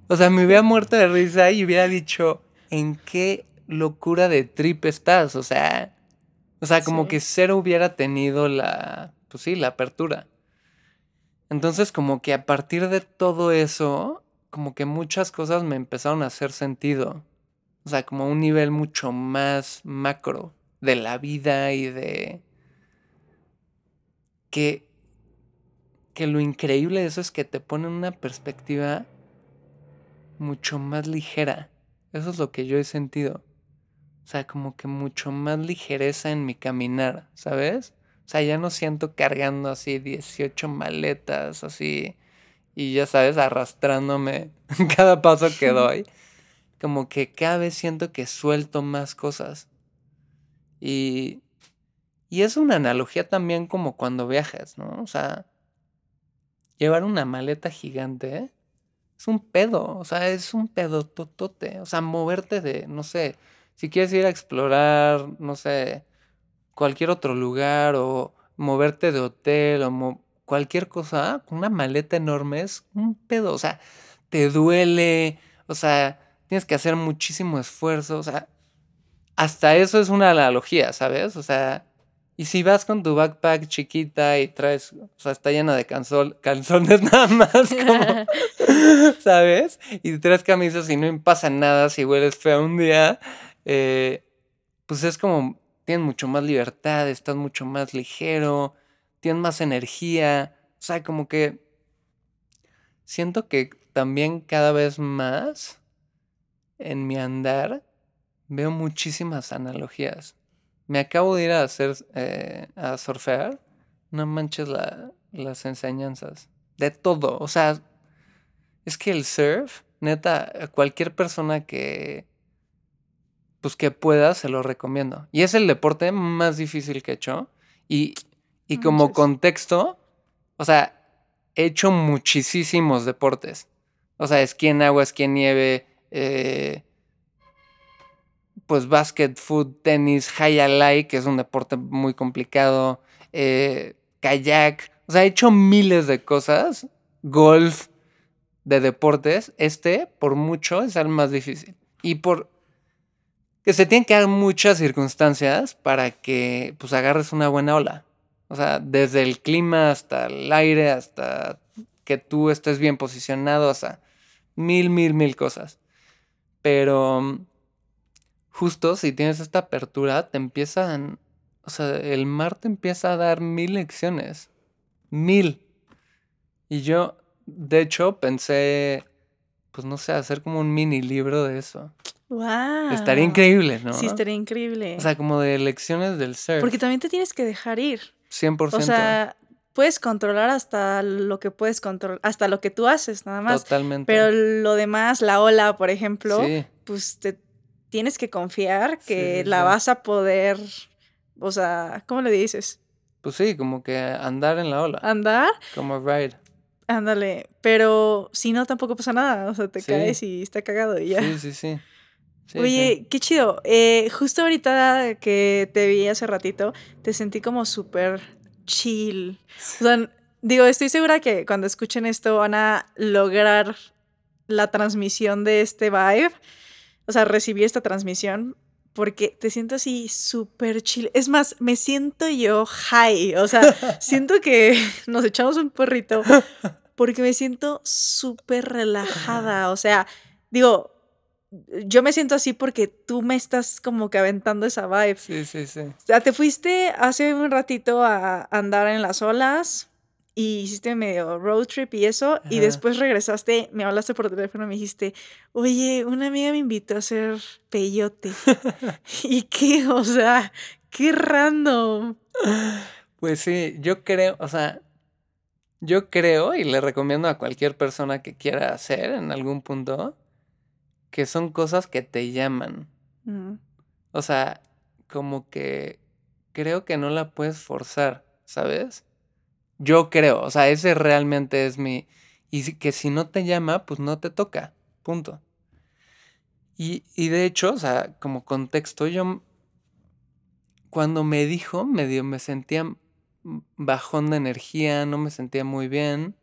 O sea, me hubiera muerto de risa y hubiera dicho, ¿en qué locura de trip estás? O sea, o sea, como que cero hubiera tenido la, pues sí, la apertura. Entonces, como que a partir de todo eso, como que muchas cosas me empezaron a hacer sentido. O sea, como un nivel mucho más macro de la vida y de que que lo increíble de eso es que te pone una perspectiva mucho más ligera. Eso es lo que yo he sentido. O sea, como que mucho más ligereza en mi caminar, ¿sabes? O sea, ya no siento cargando así 18 maletas, así, y ya sabes, arrastrándome cada paso que doy. Como que cada vez siento que suelto más cosas. Y, y es una analogía también como cuando viajas, ¿no? O sea, llevar una maleta gigante es un pedo, o sea, es un pedo totote. O sea, moverte de, no sé, si quieres ir a explorar, no sé, cualquier otro lugar o moverte de hotel o cualquier cosa, con una maleta enorme es un pedo, o sea, te duele, o sea, tienes que hacer muchísimo esfuerzo, o sea, hasta eso es una analogía, ¿sabes? O sea, y si vas con tu backpack chiquita y traes, o sea, está llena de calzones nada más, como, ¿sabes? Y traes camisas y no pasa nada si hueles feo un día, eh, pues es como, tienes mucho más libertad, estás mucho más ligero, tienes más energía, o sea, como que siento que también cada vez más en mi andar veo muchísimas analogías me acabo de ir a hacer, eh, a surfear. No manches las enseñanzas. De todo. O sea, es que el surf, neta, cualquier persona que, pues que pueda, se lo recomiendo. Y es el deporte más difícil que he hecho. Y, y como contexto, o sea, he hecho muchísimos deportes. O sea, esquí en agua, esquí en nieve, eh, pues básquet, foot, tenis, high alai, que es un deporte muy complicado, eh, kayak, o sea, he hecho miles de cosas, golf, de deportes, este, por mucho, es el más difícil. Y por que se tienen que dar muchas circunstancias para que, pues, agarres una buena ola. O sea, desde el clima hasta el aire, hasta que tú estés bien posicionado, o sea, mil, mil, mil cosas. Pero justo si tienes esta apertura, te empiezan, o sea, el mar te empieza a dar mil lecciones. Mil. Y yo, de hecho, pensé, pues no sé, hacer como un mini libro de eso. Wow. Estaría increíble, ¿no? Sí, estaría increíble. O sea, como de lecciones del ser. Porque también te tienes que dejar ir. 100%. O sea, puedes controlar hasta lo que puedes controlar, hasta lo que tú haces, nada más. Totalmente. Pero lo demás, la ola, por ejemplo, pues te tienes que confiar que la vas a poder, o sea, ¿cómo le dices? Pues sí, como que andar en la ola. Andar. Como ride. Ándale, pero si no, tampoco pasa nada, o sea, te caes y está cagado y ya. Sí, sí, sí. Oye, qué chido. Eh, justo ahorita que te vi hace ratito, te sentí como súper chill. O sea, digo, estoy segura que cuando escuchen esto van a lograr la transmisión de este vibe. O sea, recibir esta transmisión porque te siento así súper chill. Es más, me siento yo high. O sea, siento que nos echamos un porrito porque me siento súper relajada. O sea, digo, yo me siento así porque tú me estás como que aventando esa vibe. Sí, sí, sí. O sea, te fuiste hace un ratito a andar en las olas y hiciste medio road trip y eso, y después regresaste, me hablaste por teléfono y me dijiste, oye, una amiga me invitó a hacer peyote. ¿Y qué? O sea, qué random. Pues sí, yo creo, o sea, yo creo y le recomiendo a cualquier persona que quiera hacer en algún punto que son cosas que te llaman. O sea, como que creo que no la puedes forzar, ¿sabes? Yo creo, o sea, ese realmente es mi... Y que si no te llama, pues no te toca, punto. Y, y de hecho, o sea, como contexto, yo cuando me dijo, medio me sentía bajón de energía, no me sentía muy bien.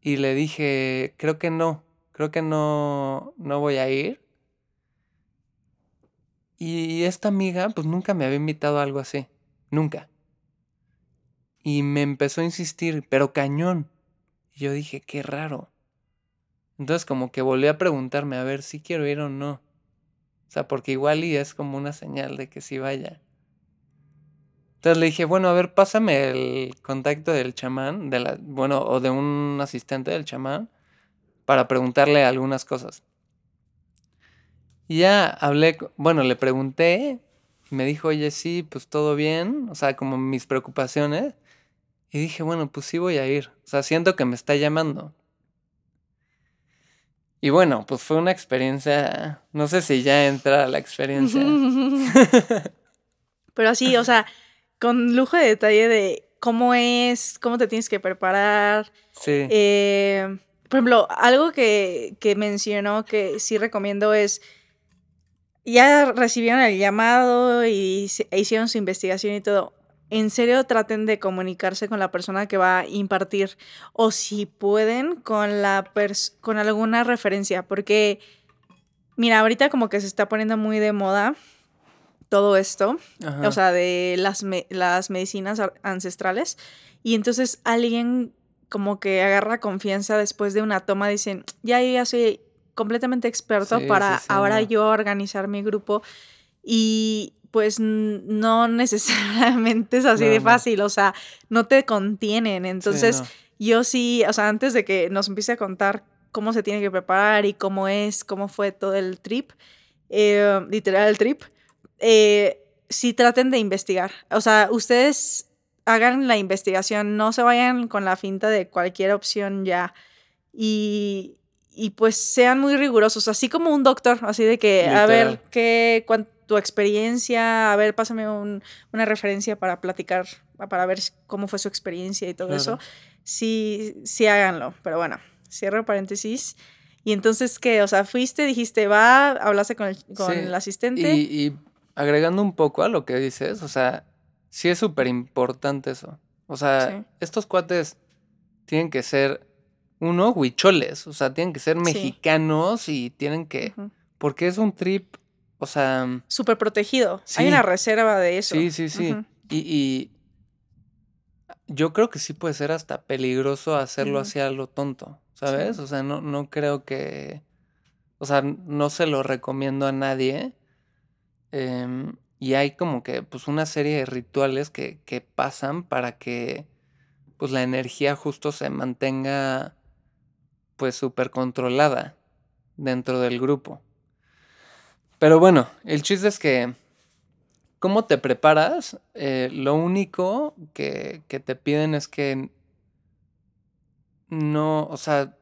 Y le dije, creo que no, creo que no, no voy a ir. Y esta amiga, pues nunca me había invitado a algo así. Nunca. Y me empezó a insistir, pero cañón. Y yo dije, qué raro. Entonces como que volví a preguntarme a ver si quiero ir o no. O sea, porque igual y es como una señal de que sí vaya. Entonces le dije, bueno, a ver, pásame el contacto del chamán, de la, bueno, o de un asistente del chamán, para preguntarle algunas cosas. Y ya hablé, bueno, le pregunté, me dijo, oye, sí, pues todo bien, o sea, como mis preocupaciones. Y dije, bueno, pues sí voy a ir, o sea, siento que me está llamando. Y bueno, pues fue una experiencia, no sé si ya entra la experiencia. Pero sí, o sea, con lujo de detalle de cómo es, cómo te tienes que preparar. Sí. Eh, por ejemplo, algo que, que mencionó que sí recomiendo es, ya recibieron el llamado y e hicieron su investigación y todo. En serio, traten de comunicarse con la persona que va a impartir o si pueden con, la con alguna referencia, porque mira, ahorita como que se está poniendo muy de moda todo esto, o sea, de las, las medicinas ancestrales, y entonces alguien como que agarra confianza después de una toma, dicen, ya yo ya soy completamente experto para ahora yo organizar mi grupo y pues no necesariamente es así de fácil, o sea, no te contienen. Entonces, yo sí, o sea, antes de que nos empiece a contar cómo se tiene que preparar y cómo es, cómo fue todo el trip, eh, literal el trip, eh, sí traten de investigar. O sea, ustedes hagan la investigación, no se vayan con la finta de cualquier opción ya. Y, y pues sean muy rigurosos, así como un doctor, así de que, a ver, qué, tu experiencia, a ver, pásame una referencia para platicar, para ver cómo fue su experiencia y todo eso. Sí, sí háganlo, pero bueno, cierro paréntesis. Y entonces, ¿qué? O sea, fuiste, dijiste, va, hablaste con el, con el asistente. Y, y agregando un poco a lo que dices, o sea, sí es súper importante eso. O sea, estos cuates tienen que ser, uno, huicholes, o sea, tienen que ser mexicanos y tienen que, porque es un trip, o sea... Súper protegido. Hay una reserva de eso. Sí, sí, sí. y, yo creo que sí puede ser hasta peligroso hacerlo hacia lo tonto, ¿sabes? O sea, no, no creo que, o sea, no se lo recomiendo a nadie. Eh, y hay como que pues una serie de rituales que, que pasan para que pues la energía justo se mantenga pues súper controlada dentro del grupo. Pero bueno, el chiste es que ¿Cómo te preparas? Eh, lo único que, que te piden es que no, o sea,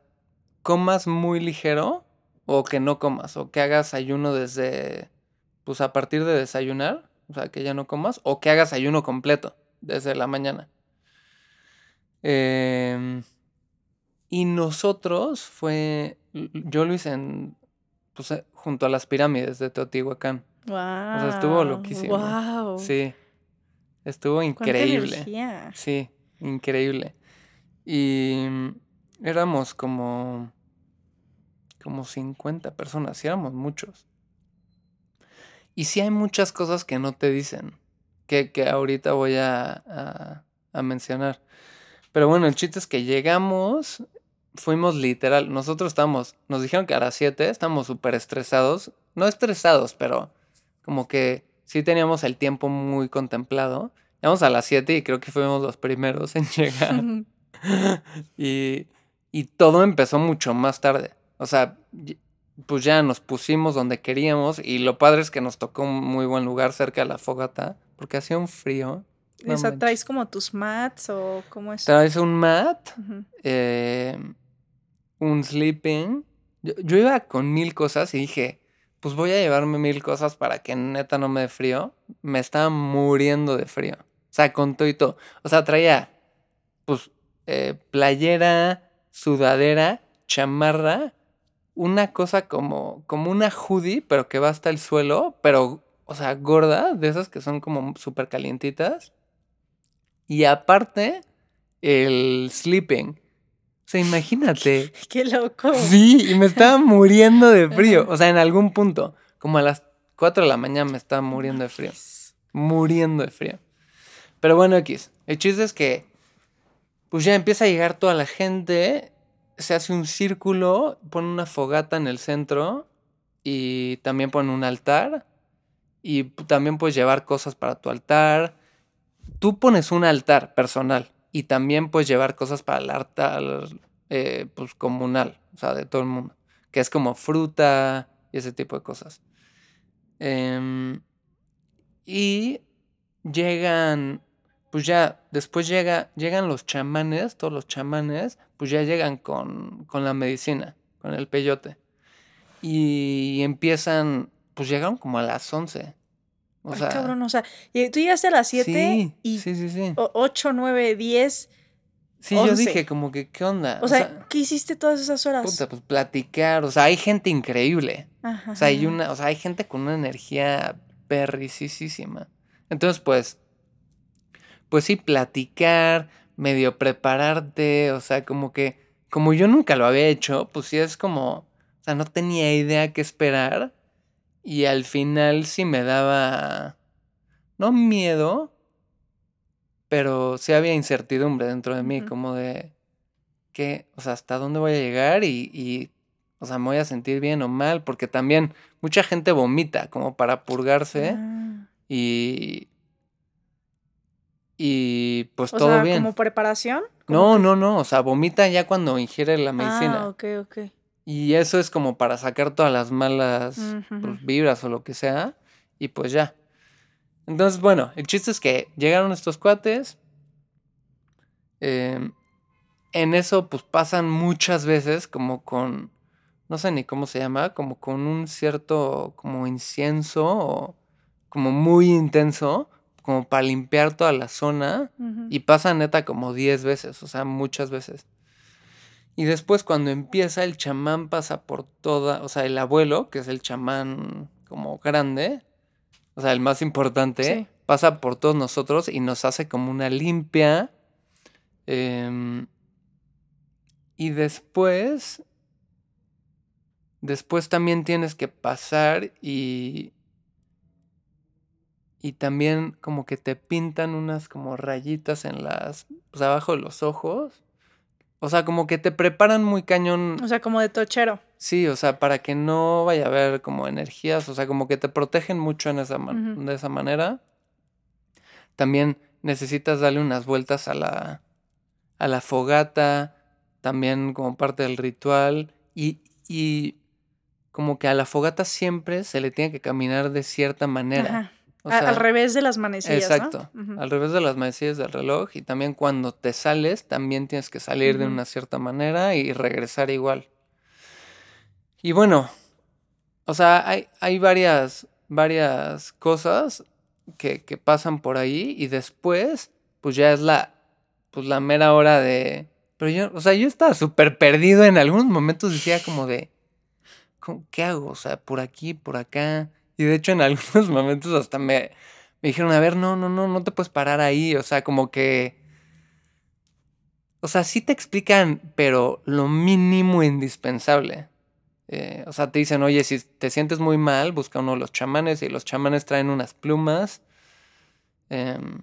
comas muy ligero o que no comas, o que hagas ayuno desde, pues a partir de desayunar, o sea, que ya no comas, o que hagas ayuno completo desde la mañana. Em, y nosotros fue, yo lo hice en, pues, eh, junto a las pirámides de Teotihuacán. Wow. O sea, estuvo loquísimo. Wow. Sí. Estuvo increíble. Sí, increíble. Y éramos como como 50 personas, y éramos muchos. Y sí hay muchas cosas que no te dicen, que, que ahorita voy a, a, mencionar. Pero bueno, el chiste es que llegamos, fuimos literal, nosotros estamos, nos dijeron que a las 7 estamos súper estresados, no estresados, pero como que sí teníamos el tiempo muy contemplado. Llegamos a las 7 y creo que fuimos los primeros en llegar. y, y todo empezó mucho más tarde. O sea, pues ya nos pusimos donde queríamos y lo padre es que nos tocó un muy buen lugar cerca de la fogata porque hacía un frío. o sea, ¿traes como tus mats o cómo es? Traes un mat, eh, un sleeping. Yo, iba con mil cosas y dije, pues voy a llevarme mil cosas para que neta no me dé frío. Me estaba muriendo de frío. O sea, con todo y todo. O sea, traía, pues, eh, playera, sudadera, chamarra una cosa como, como una hoodie, pero que va hasta el suelo, pero, o sea, gorda, de esas que son como súper calientitas. Y aparte, el sleeping. O sea, imagínate. Qué loco. Sí, y me estaba muriendo de frío. O sea, en algún punto, como a las 4 de la mañana me estaba muriendo de frío. Muriendo de frío. Pero bueno, X. El chiste es que, pues ya empieza a llegar toda la gente se hace un círculo, pone una fogata en el centro y también pone un altar. Y también puedes llevar cosas para tu altar. Tú pones un altar personal y también puedes llevar cosas para el altar eh, pues, comunal, o sea, de todo el mundo. Que es como fruta y ese tipo de cosas. Em, y llegan pues ya después llega, llegan los chamanes, todos los chamanes, pues ya llegan con, con la medicina, con el peyote. Y empiezan, pues llegaron como a las 11. O Ay, cabrón, o sea, tú llegaste a las 7 y sí, sí, sí. 8, 9, 10. Sí, yo dije como que, ¿qué onda? O, sea, ¿qué hiciste todas esas horas? Puta, pues platicar, o sea, hay gente increíble. Ajá, o sea, hay una, o sea, hay gente con una energía perricísima. Entonces, pues, pues sí, platicar, medio prepararte, o sea, como que, como yo nunca lo había hecho, pues sí es como, o sea, no tenía idea qué esperar y al final sí me daba, no miedo, pero sí había incertidumbre dentro de mí, como de, ¿qué? O sea, ¿hasta dónde voy a llegar? Y, y, o sea, me voy a sentir bien o mal, porque también mucha gente vomita como para purgarse y y pues todo sea, bien. ¿Como preparación? no, no, no. O sea, vomita ya cuando ingiere la medicina. Ah, ok, ok. Y eso es como para sacar todas las malas pues, vibras o lo que sea. Y pues ya. Entonces, bueno, el chiste es que llegaron estos cuates. Em, en eso, pues pasan muchas veces como con. No sé ni cómo se llama. Como con un cierto. como incienso. O como muy intenso como para limpiar toda la zona y pasa neta como 10 veces, o sea, muchas veces. Y después cuando empieza el chamán pasa por toda, o sea, el abuelo, que es el chamán como grande, o sea, el más importante, pasa por todos nosotros y nos hace como una limpia. Em, y después, después también tienes que pasar y, y también como que te pintan unas como rayitas en las, pues abajo de los ojos. O sea, como que te preparan muy cañón. O sea, como de tochero. Sí, o sea, para que no vaya a haber como energías, o sea, como que te protegen mucho en esa de esa manera. También necesitas darle unas vueltas a la, a la fogata, también como parte del ritual. Y, y como que a la fogata siempre se le tiene que caminar de cierta manera. O A- sea, al revés de las manecillas, Exacto, ¿no? Ujú. al revés de las manecillas del reloj y también cuando te sales también tienes que salir de una cierta manera y regresar igual. Y bueno, o sea, hay, hay varias, varias cosas que, que pasan por ahí y después pues ya es la, pues la mera hora de... Pero yo, o sea, yo estaba súper perdido en algunos momentos decía como de, ¿cómo- ¿qué hago? O sea, por aquí, por acá. Y de hecho en algunos momentos hasta me, me dijeron, a ver, no, no, no, no te puedes parar ahí. O sea, como que... O sea, sí te explican, pero lo mínimo indispensable. Eh, o sea, te dicen, oye, si te sientes muy mal, busca uno de los chamanes y los chamanes traen unas plumas. em,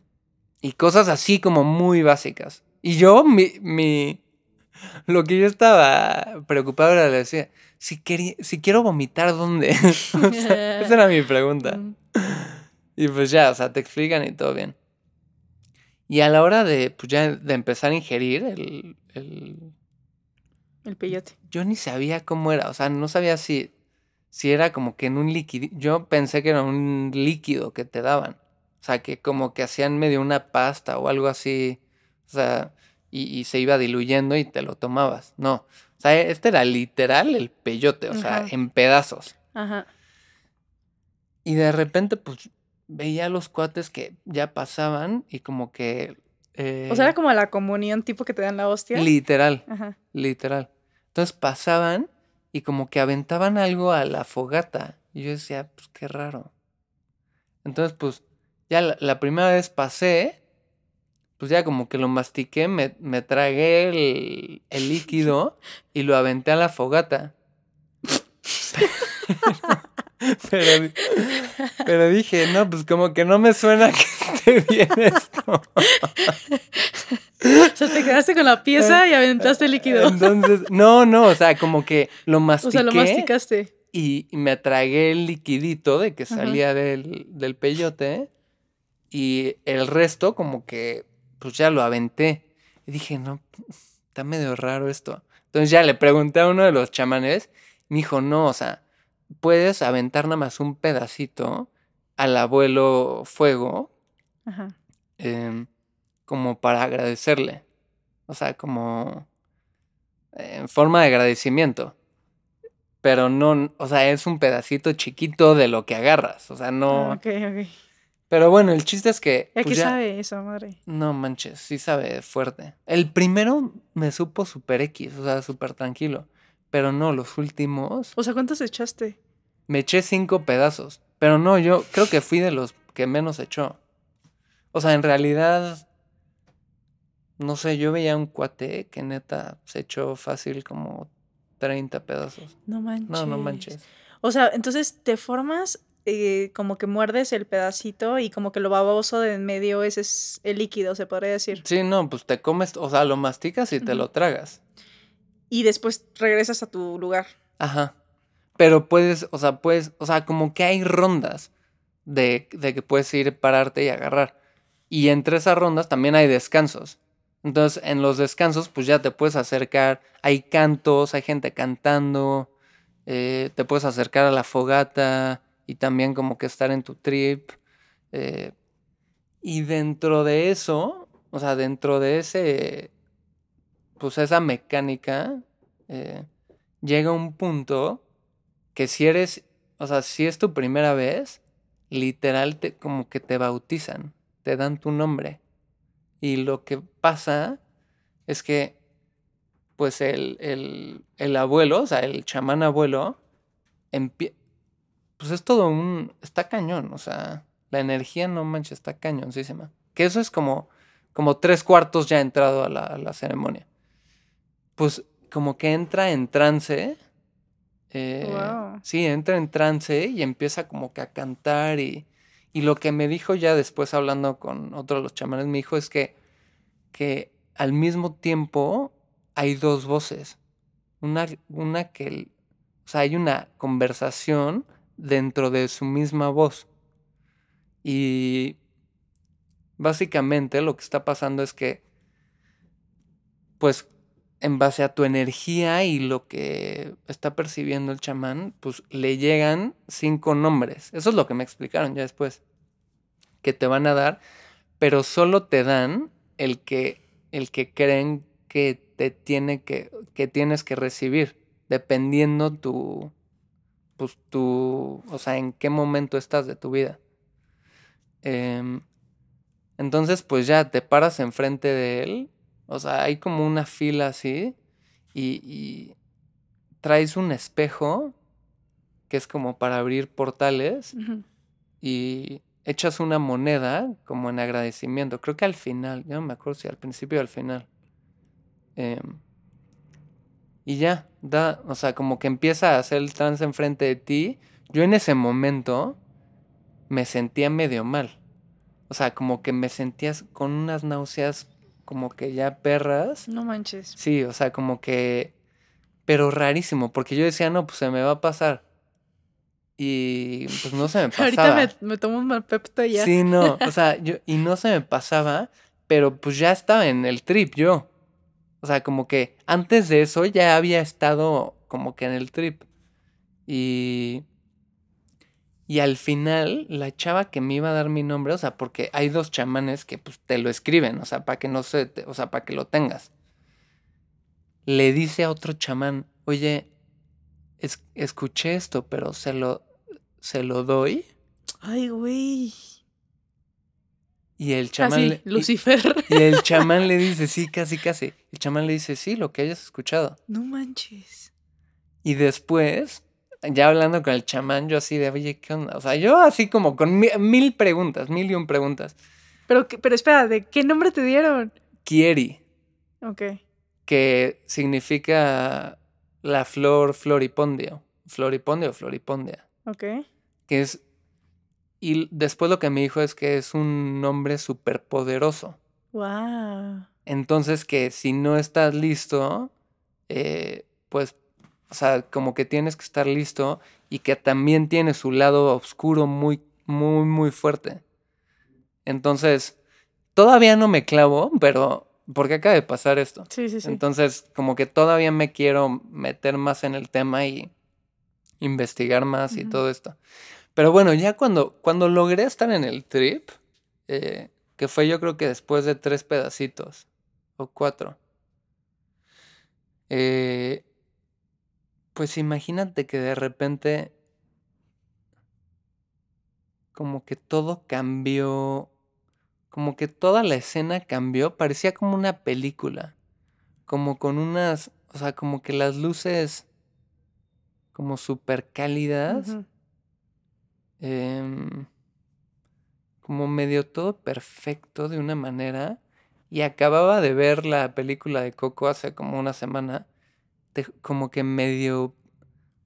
y cosas así como muy básicas. Y yo, mi, mi- lo que yo estaba preocupado era, decía, si, quería, si quiero vomitar, ¿dónde? O sea, esa era mi pregunta. Mm. Y pues ya, o sea, te explican y todo bien. Y a la hora de, pues ya de empezar a ingerir, el, el- El peyote. yo ni sabía cómo era, o sea, no sabía si, si era como que en un líquido, yo pensé que era un líquido que te daban, o sea, que como que hacían medio una pasta o algo así, o sea, y, y se iba diluyendo y te lo tomabas, no, sea, este era literal el peyote, o sea, en pedazos. Ajá. Y de repente, pues, veía a los cuates que ya pasaban y como que... O sea, eh, era como la comunión tipo que te dan la hostia. Literal, Ajá. literal. Entonces pasaban y como que aventaban algo a la fogata. Y yo decía, pues qué raro. Entonces, pues, ya la, la primera vez pasé, pues ya como que lo mastiqué, me, me tragué el, el líquido y lo aventé a la fogata. Pero, pero dije, no, pues como que no me suena que esté bien esto. O sea, te quedaste con la pieza y aventaste el líquido. Entonces, no, no, o sea, como que lo O mastiqué sea, lo masticaste. y y me tragué el liquidito de que salía del, del peyote y el resto como que pues ya lo aventé. Y dije, no, está medio raro esto. Entonces ya le pregunté a uno de los chamanes, me dijo, no, o sea, puedes aventar nada más un pedacito al abuelo fuego Ajá. em, como para agradecerle. O sea, como eh, en forma de agradecimiento. Pero no, o sea, es un pedacito chiquito de lo que agarras. O sea, no. Ah, Ok, ok. Pero bueno, el chiste es que. ¿A pues, ya- sabe eso, madre? No manches, sí sabe fuerte. El primero me supo super X, o sea, súper tranquilo. Pero no, los últimos. O sea, ¿cuántos echaste? Me eché cinco pedazos. Pero no, yo creo que fui de los que menos echó. O sea, en realidad. No sé, yo veía un cuate que neta se echó fácil como 30 pedazos. No manches. No, no manches. O sea, entonces te formas eh, como que muerdes el pedacito y como que lo baboso de en medio ese es el líquido, se podría decir. Sí, no, pues te comes, o sea, lo masticas y te lo tragas. Y después regresas a tu lugar. Ajá. Pero puedes, o sea, puedes, o sea, como que hay rondas de, de que puedes ir, pararte y agarrar. Y entre esas rondas también hay descansos. Entonces, en los descansos, pues ya te puedes acercar. Hay cantos, hay gente cantando. eh, te puedes acercar a la fogata y también como que estar en tu trip. eh, y dentro de eso, o sea, dentro de ese, pues esa mecánica, eh, llega un punto que si eres, o sea, si es tu primera vez, literal te, como que te bautizan, te dan tu nombre. Y lo que pasa es que, pues el, el, el abuelo, o sea, el chamán abuelo, empie- pues es todo un, está cañón, o sea, la energía no manches, está cañoncísima. Que eso es como, como tres cuartos ya entrado a la, a la ceremonia. Pues como que entra en trance. eh, Guau. Sí, entra en trance y empieza como que a cantar y, y lo que me dijo ya después hablando con otro de los chamanes, me dijo es que, que al mismo tiempo hay dos voces. Una, una que, o sea, hay una conversación dentro de su misma voz. Y básicamente lo que está pasando es que, pues, en base a tu energía y lo que está percibiendo el chamán, pues le llegan cinco nombres. Eso es lo que me explicaron ya después. que te van a dar, pero solo te dan el que, el que creen que te tiene que, que tienes que recibir, dependiendo tu, pues tu, o sea, en qué momento estás de tu vida. Em, entonces, pues ya te paras enfrente de él, o sea, hay como una fila así, y, y traes un espejo que es como para abrir portales, y echas una moneda como en agradecimiento. Creo que al final, ya no me acuerdo si al principio o al final. Em, y ya, da, o sea, como que empieza a hacer el trance enfrente de ti. Yo en ese momento me sentía medio mal. O sea, como que me sentías con unas náuseas como que ya perras. No manches. Sí, o sea, como que... Pero rarísimo, porque yo decía, no, pues se me va a pasar. Y pues no se me pasaba. Ahorita me, me tomo un Malpepto y ya. Sí, no, o sea, yo, y no se me pasaba, pero pues ya estaba en el trip yo. O sea, como que antes de eso ya había estado como que en el trip. Y. Y al final, la chava que me iba a dar mi nombre, o sea, porque hay dos chamanes que pues te lo escriben, o sea, para que no se, te- o sea, para que lo tengas. Le dice a otro chamán, oye, es- escuché esto, pero se lo, se lo doy. Ay, güey. Y el chamán. Casi, le- Lucifer. Y el chamán le dice, sí, casi, casi. El chamán le dice, sí, lo que hayas escuchado. No manches. Y después, ya hablando con el chamán, yo así de, oye, ¿qué onda? O sea, yo así como con mi- mil preguntas, mil y un preguntas. Pero, pero espera, ¿de qué nombre te dieron? Kieri, Ok. que significa la flor floripondio. Floripondio floripondia. Ok. Que es. Y después lo que me dijo es que es un nombre súper poderoso. Wow. Entonces que si no estás listo, eh, pues, o sea, como que tienes que estar listo y que también tiene su lado oscuro muy, muy, muy fuerte. Entonces, todavía no me clavo, pero porque acaba de pasar esto. Sí, sí, sí. Entonces, como que todavía me quiero meter más en el tema y investigar más y todo esto. Pero bueno, ya cuando, cuando logré estar en el trip, eh, que fue yo creo que después de tres pedacitos o cuatro, eh, pues imagínate que de repente como que todo cambió, como que toda la escena cambió, parecía como una película, como con unas, o sea, como que las luces como súper cálidas. Em, como medio todo perfecto de una manera, y acababa de ver la película de Coco hace como una semana, te- como que medio,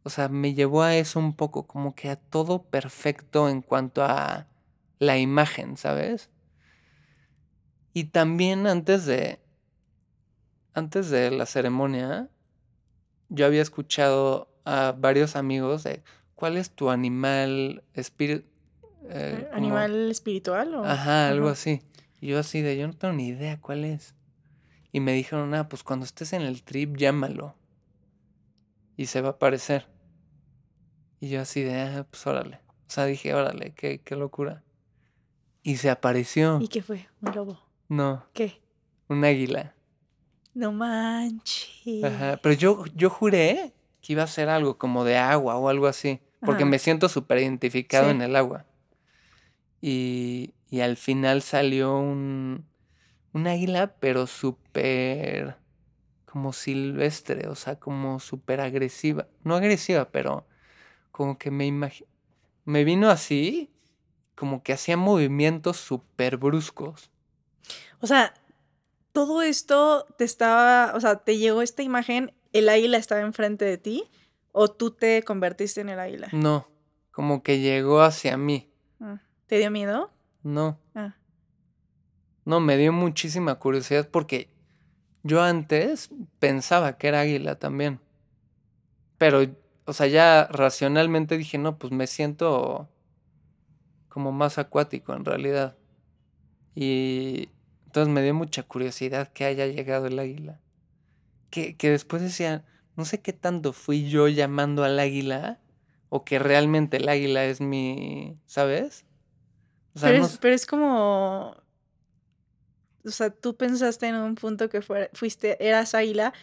o sea, me llevó a eso un poco, como que a todo perfecto en cuanto a la imagen, ¿sabes? Y también antes de, antes de la ceremonia, yo había escuchado a varios amigos de cuál es tu animal espíritu. Eh, ¿Animal espiritual o...? Ajá, algo así. Y yo así de, yo no tengo ni idea cuál es. Y me dijeron, ah, pues cuando estés en el trip, llámalo. Y se va a aparecer. Y yo así de, ah, pues órale. O sea, dije, órale, qué, qué locura. Y se apareció. ¿Y qué fue? ¿Un lobo? No, ¿Qué? un águila. No manches. Ajá. Pero yo, yo juré que iba a ser algo como de agua o algo así. Porque Ajá. me siento súper identificado Sí. en el agua. Y, y al final salió un, un águila, pero súper como silvestre, o sea, como súper agresiva. No agresiva, pero como que me imagi- me vino así, como que hacía movimientos súper bruscos. O sea, todo esto te estaba, o sea, te llegó esta imagen, el águila estaba enfrente de ti o tú te convertiste en el águila. No, como que llegó hacia mí. Ah, ¿Te dio miedo? No, Ah, no, me dio muchísima curiosidad porque yo antes pensaba que era águila también. Pero, o sea, ya racionalmente dije, no, pues me siento como más acuático en realidad. Y entonces me dio mucha curiosidad que haya llegado el águila. Que, que después decía, no sé qué tanto fui yo llamando al águila o que realmente el águila es mi, ¿sabes? O sea, pero, es, sé. pero es como. O sea, tú pensaste en un punto que fuiste, eras águila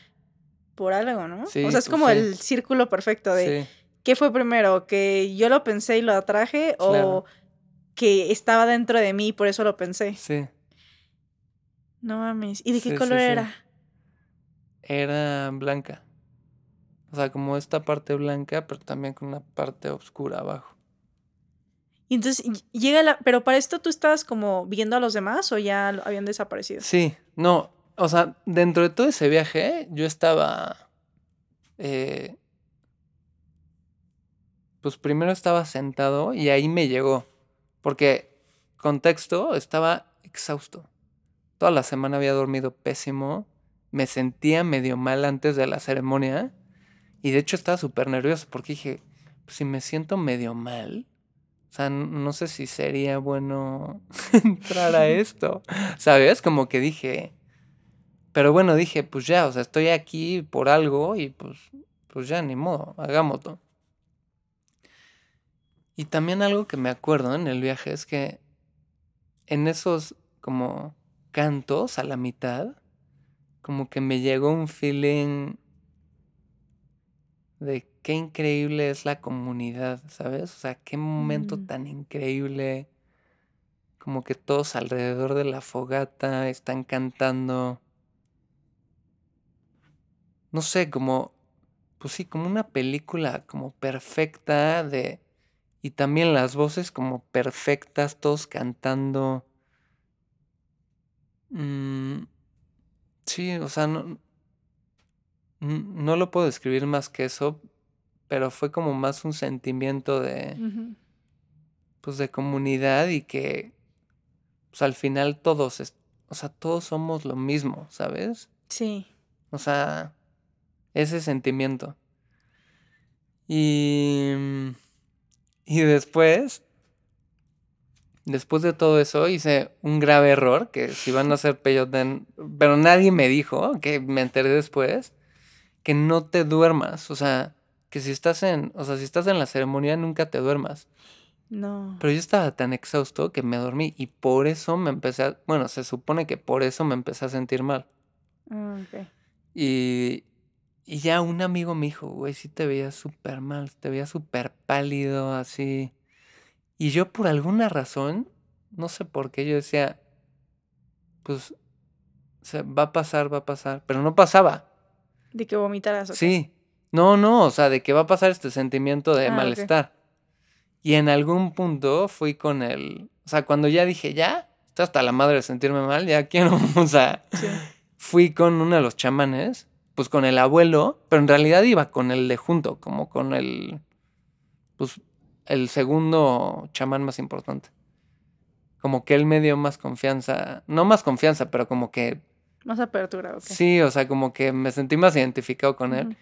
por algo, ¿no? Sí, o sea, es pues como sí. el círculo perfecto de Sí, ¿qué fue primero? ¿Que yo lo pensé y lo atraje? Claro. ¿O que estaba dentro de mí y por eso lo pensé? sí. No mames. ¿Y de qué color era? Era blanca. O sea, como esta parte blanca, pero también con una parte oscura abajo. Y entonces ll- llega la. Pero para esto tú estabas como viendo a los demás o ya habían desaparecido. Sí, no, o sea, dentro de todo ese viaje, yo estaba. eh, pues primero estaba sentado y ahí me llegó. Porque, contexto, estaba exhausto. Toda la semana había dormido pésimo. Me sentía medio mal antes de la ceremonia. Y de hecho estaba súper nervioso porque dije, pues si me siento medio mal, o sea, no sé si sería bueno entrar a esto. ¿Sabes? Como que dije, pero bueno, dije, pues ya, o sea, estoy aquí por algo y pues, pues ya, ni modo, hagámoslo. Y también algo que me acuerdo en el viaje es que en esos como cantos a la mitad, como que me llegó un feeling de qué increíble es la comunidad, ¿sabes? O sea, qué momento Mm. tan increíble. Como que todos alrededor de la fogata están cantando. No sé, como, pues sí, como una película como perfecta de... Y también las voces como perfectas, todos cantando. Mm, sí, o sea, no, no lo puedo describir más que eso, pero fue como más un sentimiento de, pues, de comunidad y que, pues, al final todos, es- o sea, todos somos lo mismo, ¿sabes? Sí. O sea, ese sentimiento. Y, mm, y después, después de todo eso, hice un grave error, que si van a hacer peyote, pero nadie me dijo, que me enteré después, que no te duermas. O sea, que si estás en, o sea, si estás en la ceremonia, nunca te duermas. No. Pero yo estaba tan exhausto que me dormí y por eso me empecé a, bueno, se supone que por eso me empecé a sentir mal. Ah, ok. Y, y ya un amigo me dijo, güey, sí te veías súper mal, te veías súper pálido, así. Y yo por alguna razón, no sé por qué, yo decía, pues, va a pasar, va a pasar. Pero no pasaba. De que vomitaras. ¿o qué? Sí. No, no, o sea, de que va a pasar este sentimiento de Ah, malestar. Y en algún punto fui con el, o sea, cuando ya dije, ya, estoy hasta la madre de sentirme mal, ya quiero, o sea, Sí. fui con uno de los chamanes, pues con el abuelo, pero en realidad iba con el de junto, como con el, pues, el segundo chamán más importante. Como que él me dio más confianza, no más confianza, pero como que, Más apertura, ok. sí, o sea, como que me sentí más identificado con él.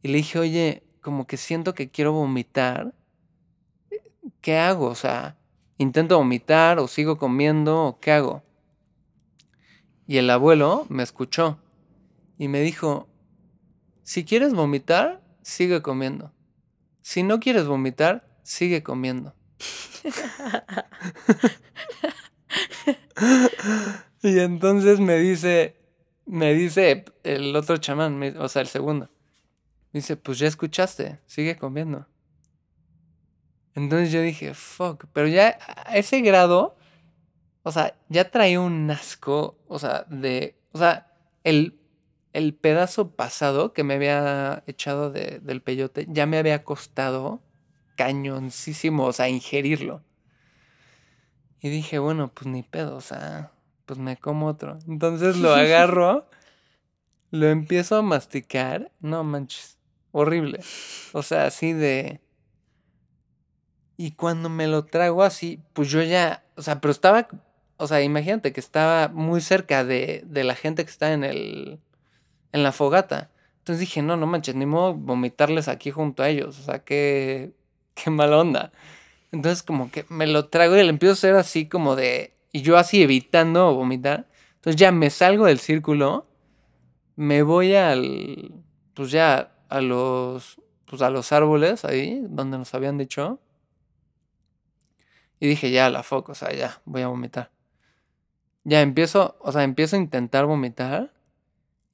Y le dije, oye, como que siento que quiero vomitar. ¿Qué hago? O sea, ¿intento vomitar o sigo comiendo o qué hago? Y el abuelo me escuchó y me dijo, si quieres vomitar, sigue comiendo. Si no quieres vomitar, sigue comiendo. y entonces me dice, me dice el otro chamán, o sea, el segundo. Dice, pues ya escuchaste, sigue comiendo. Entonces yo dije, fuck, pero ya a ese grado, o sea, ya traía un asco, o sea, de, o sea, el, el pedazo pasado que me había echado de- del peyote ya me había costado cañoncísimo, o sea, ingerirlo. Y dije, bueno, pues ni pedo, o sea, pues me como otro. Entonces lo agarro, lo empiezo a masticar, no manches, horrible. O sea, así de... Y cuando me lo trago así, pues yo ya, o sea, pero estaba, o sea, imagínate que estaba muy cerca de, de la gente que está en el, en la fogata. Entonces dije, no, no manches, ni modo vomitarles aquí junto a ellos, o sea, qué, qué mala onda. Entonces como que me lo trago y le empiezo a hacer así como de, y yo así evitando vomitar. Entonces ya me salgo del círculo, me voy al, pues ya a los, pues a los árboles ahí, donde nos habían dicho. Y dije, ya, la foco, o sea, ya, voy a vomitar. Ya empiezo, o sea, empiezo a intentar vomitar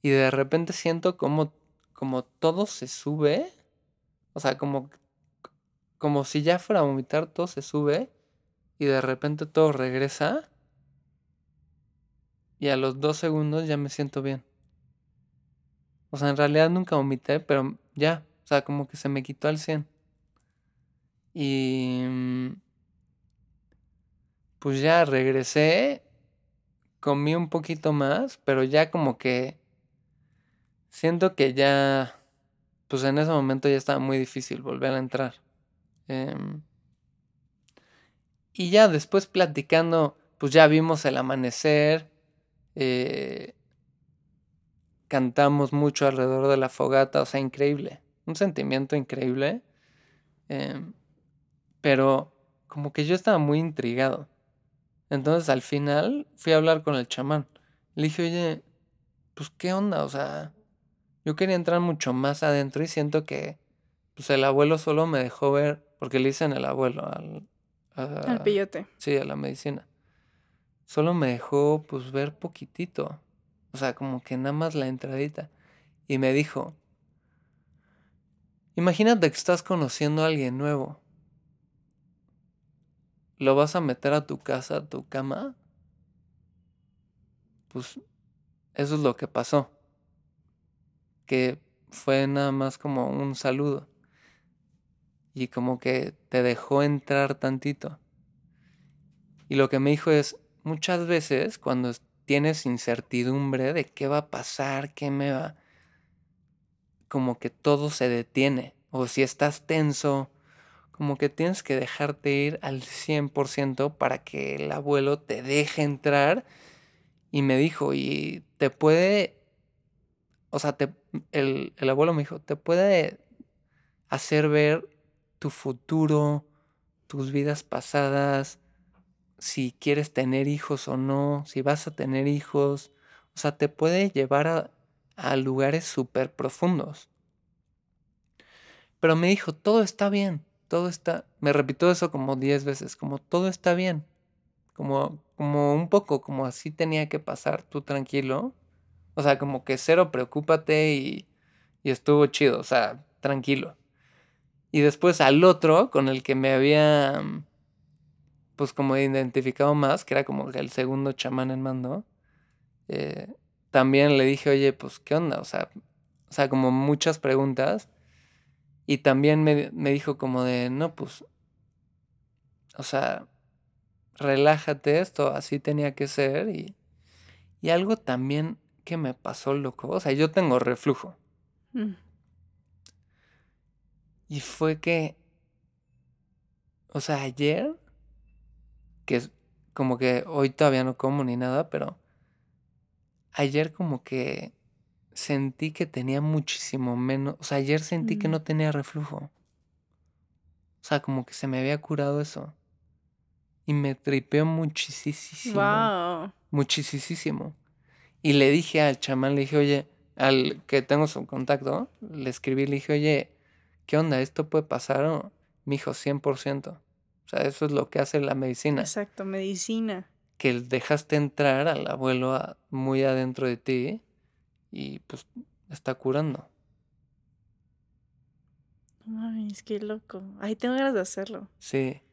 y de repente siento como, como todo se sube. O sea, como, como si ya fuera a vomitar, todo se sube y de repente todo regresa. Y a los dos segundos ya me siento bien. O sea, en realidad nunca vomité, pero ya, o sea, como que se me quitó al 100. Y mm, pues ya regresé, comí un poquito más, pero ya como que siento que ya, pues en ese momento ya estaba muy difícil volver a entrar. Em, y ya después platicando, pues ya vimos el amanecer, eh, cantamos mucho alrededor de la fogata, o sea, increíble, un sentimiento increíble. Em, pero como que yo estaba muy intrigado. Entonces al final fui a hablar con el chamán. Le dije, oye, pues qué onda, o sea, yo quería entrar mucho más adentro y siento que pues el abuelo solo me dejó ver, porque le dicen el abuelo al... al pillote. Sí, a la medicina. Solo me dejó pues ver poquitito. O sea, como que nada más la entradita. Y me dijo, imagínate que estás conociendo a alguien nuevo lo vas a meter a tu casa, a tu cama, pues eso es lo que pasó. Que fue nada más como un saludo. Y como que te dejó entrar tantito. Y lo que me dijo es, muchas veces cuando tienes incertidumbre de qué va a pasar, qué me va, como que todo se detiene. O si estás tenso, como que tienes que dejarte ir al 100% para que el abuelo te deje entrar. Y me dijo, y te puede, o sea, te, el, el abuelo me dijo, te puede hacer ver tu futuro, tus vidas pasadas, si quieres tener hijos o no, si vas a tener hijos. O sea, te puede llevar a, lugares súper profundos. Pero me dijo, todo está bien todo está, me repito eso como 10 veces, como todo está bien, como, como un poco, como así tenía que pasar, tú tranquilo, o sea, como que cero preocúpate y, y estuvo chido, o sea, tranquilo. Y después al otro, con el que me había, pues como identificado más, que era como el segundo chamán en mando, eh, también le dije, oye, pues, ¿qué onda? O sea, o sea, como muchas preguntas. Y también me, dijo como de, no, pues, o sea, relájate, esto así tenía que ser. Y, y algo también que me pasó, loco, o sea, yo tengo reflujo. Mm. Y fue que, o sea, ayer, que es como que hoy todavía no como ni nada, pero ayer como que sentí que tenía muchísimo menos. O sea, ayer sentí que mm. no tenía reflujo. O sea, como que se me había curado eso. Y me tripeó muchísimo. Wow. Muchísimo. Y le dije al chamán, le dije, oye, al que tengo su contacto, le escribí, le dije, oye, ¿qué onda? ¿Esto puede pasar? O, me dijo, 100%. O sea, eso es lo que hace la medicina. Exacto, medicina. Que dejaste entrar al abuelo muy adentro de ti y pues está curando. Ay, es que loco. Ahí tengo ganas de hacerlo. Sí.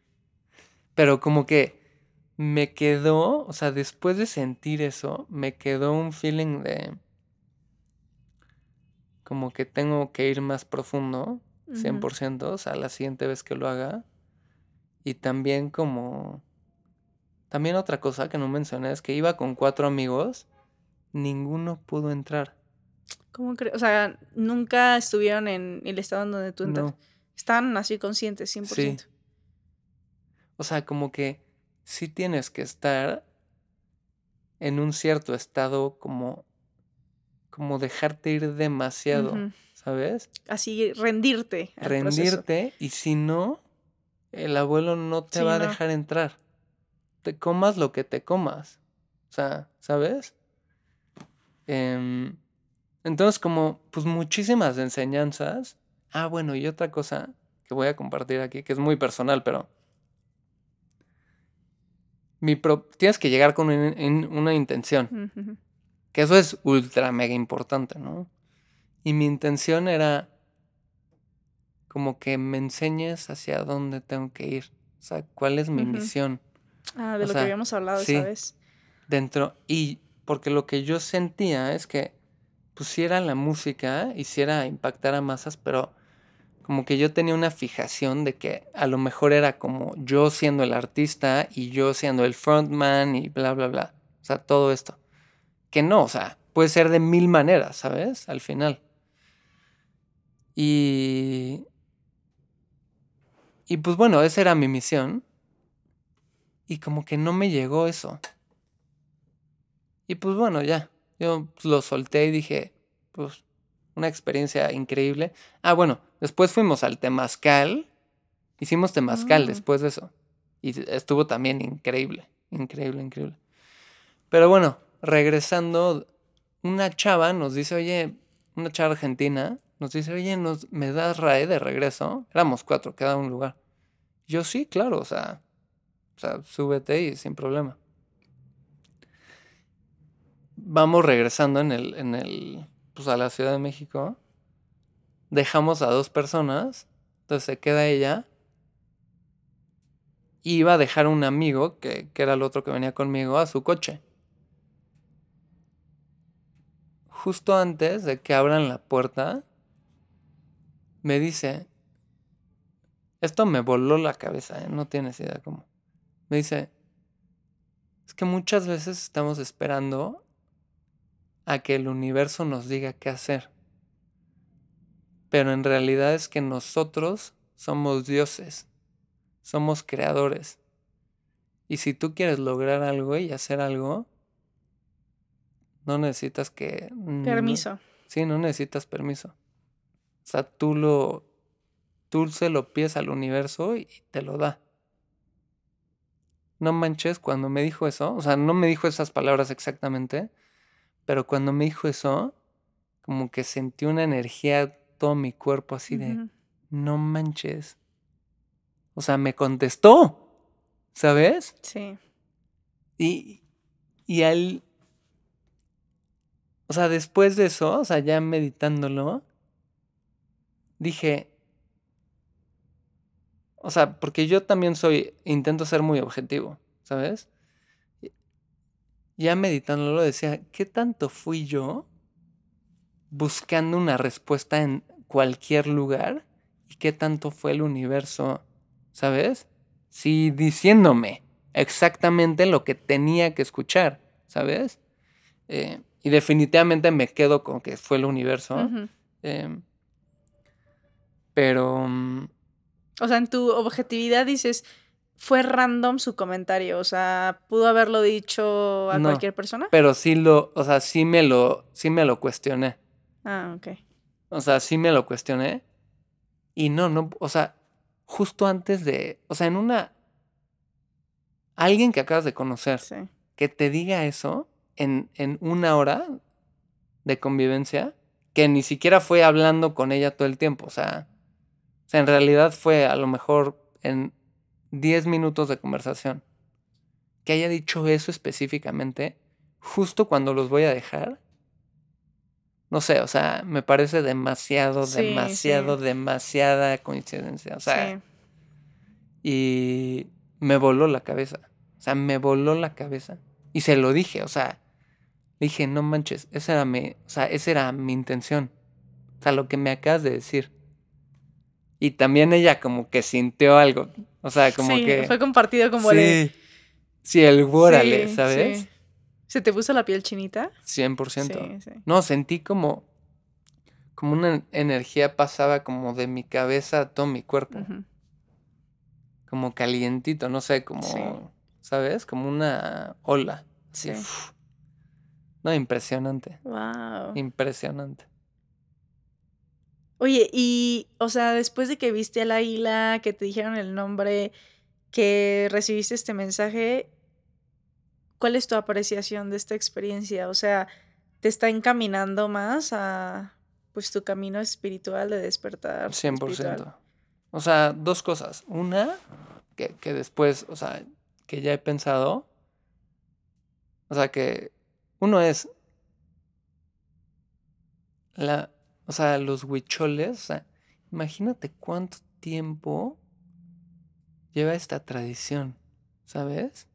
Pero como que me quedó, o sea, después de sentir eso, me quedó un feeling de como que tengo que ir más profundo, 100%, o sea, la siguiente vez que lo haga. Y también como... También otra cosa que no mencioné es que iba con cuatro amigos ninguno pudo entrar. ¿Cómo crees? O sea, nunca estuvieron en el estado en donde tú entras. Estaban así conscientes, 100%. Sí. O sea, como que sí tienes que estar en un cierto estado como como dejarte ir demasiado, ¿sabes? Así rendirte. rendirte y si no, el abuelo no te va a dejar entrar. Te comas lo que te comas. O sea, ¿sabes? Em, entonces, como, pues muchísimas enseñanzas. Ah, bueno, y otra cosa que voy a compartir aquí, que es muy personal, pero mi pro- tienes que llegar con una intención. Que eso es ultra mega importante, ¿no? Y mi intención era como que me enseñes hacia dónde tengo que ir. O sea, cuál es mi misión Ah, de O lo sea, que habíamos hablado sí. esa vez. dentro. Y porque lo que yo sentía es que pusiera la música, hiciera impactar a masas, pero como que yo tenía una fijación de que a lo mejor era como yo siendo el artista y yo siendo el frontman y bla, bla, bla. O sea, todo esto. Que no, o sea, puede ser de mil maneras, ¿sabes? Al final. Y... Y pues bueno, esa era mi misión. Y como que no me llegó eso. Y pues bueno, ya. Yo pues, lo solté y dije, pues, una experiencia increíble. Ah, bueno, después fuimos al Temazcal. Hicimos Temazcal Ah. después de eso. Y estuvo también increíble. Increíble, increíble. Pero bueno, regresando, una chava nos dice, oye, una chava argentina, nos dice, oye, ¿nos, ¿me das RAE de regreso? Éramos cuatro, cada un lugar. Yo sí, claro, o sea, o sea, súbete y sin problema. Vamos regresando en el, en el, pues a la Ciudad de México. Dejamos a dos personas, entonces se queda ella. Y iba a dejar un amigo, que, que era el otro que venía conmigo, a su coche. Justo antes de que abran la puerta, me dice, esto me voló la cabeza, ¿eh? no tienes idea cómo. Me dice, es que muchas veces estamos esperando a que el universo nos diga qué hacer. Pero en realidad es que nosotros somos dioses, somos creadores. Y si tú quieres lograr algo y hacer algo, no necesitas que... no- Permiso. Sí, no necesitas permiso. O sea, tú lo. Tú se lo pides al universo y te lo da. No manches, cuando me dijo eso, o sea, no me dijo esas palabras exactamente, pero cuando me dijo eso, como que sentí una energía todo mi cuerpo así de, no manches. O sea, me contestó, ¿sabes? Sí. Y, y al... O sea, después de eso, o sea, ya meditándolo, dije... O sea, porque yo también soy, intento ser muy objetivo, ¿sabes? Ya meditándolo decía, ¿qué tanto fui yo buscando una respuesta en cualquier lugar? ¿Y qué tanto fue el universo, ¿sabes? Sí, diciéndome exactamente lo que tenía que escuchar, ¿sabes? Eh, y definitivamente me quedo con que fue el universo. Em, pero... mm, O sea, en tu objetividad dices, fue random su comentario. O sea, pudo haberlo dicho a No. cualquier persona. Pero sí lo, o sea, sí me lo, sí me lo cuestioné. Ah, ok. O sea, sí me lo cuestioné. Y no, no, o sea, justo antes de, o sea, en una, alguien que acabas de conocer, Sí. que te diga eso en, en una hora de convivencia, que ni siquiera fue hablando con ella todo el tiempo, o sea, o sea, en realidad fue a lo mejor en 10 minutos de conversación. Que haya dicho eso específicamente, justo cuando los voy a dejar. No sé, o sea, me parece demasiado, Sí, demasiado, sí. demasiada coincidencia. O sea, sí. y me voló la cabeza. O sea, me voló la cabeza. Y se lo dije, o sea, dije, no manches, esa era mi, o sea, esa era mi intención. O sea, lo que me acabas de decir. Y también ella como que sintió algo. O sea, como Sí, que. fue compartido como sí, sí, el órale, Sí, ¿sabes? sí. ¿Se te puso la piel chinita? 100%. Sí, sí. No, sentí como. Como una energía pasaba como de mi cabeza a todo mi cuerpo. Como calientito, no sé, como. ¿sabes? Como una ola. así, Sí. uf. No, impresionante, Wow. impresionante. Oye, y, o sea, después de que viste al águila, que te dijeron el nombre, que recibiste este mensaje, ¿cuál es tu apreciación de esta experiencia? O sea, ¿te está encaminando más a, pues, tu camino espiritual de despertar? 100%. espiritual? O sea, dos cosas. Una, que, que después, o sea, que ya he pensado. O sea, que uno es la, o sea, los huicholes, o sea, imagínate cuánto tiempo lleva esta tradición, ¿sabes?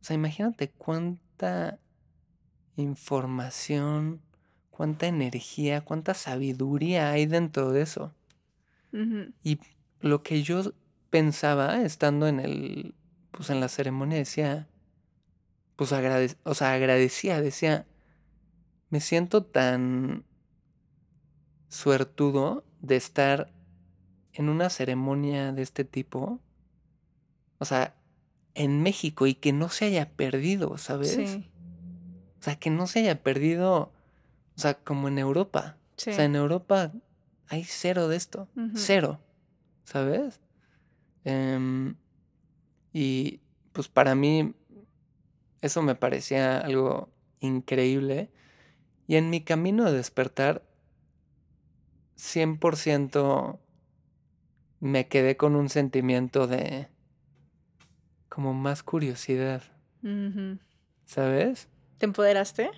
O sea, imagínate cuánta información, cuánta energía, cuánta sabiduría hay dentro de eso. Y lo que yo pensaba estando en el, pues en la ceremonia decía, pues agradec o sea, agradecía, decía, me siento tan suertudo de estar en una ceremonia de este tipo, o sea, en México y que no se haya perdido, ¿sabes? Sí. O sea, que no se haya perdido, o sea, como en Europa. O sea, en Europa hay cero de esto, cero, ¿sabes? Em, y pues para mí eso me parecía algo increíble. Y en mi camino de despertar, 100% me quedé con un sentimiento de como más curiosidad. ¿Sabes? ¿Te empoderaste?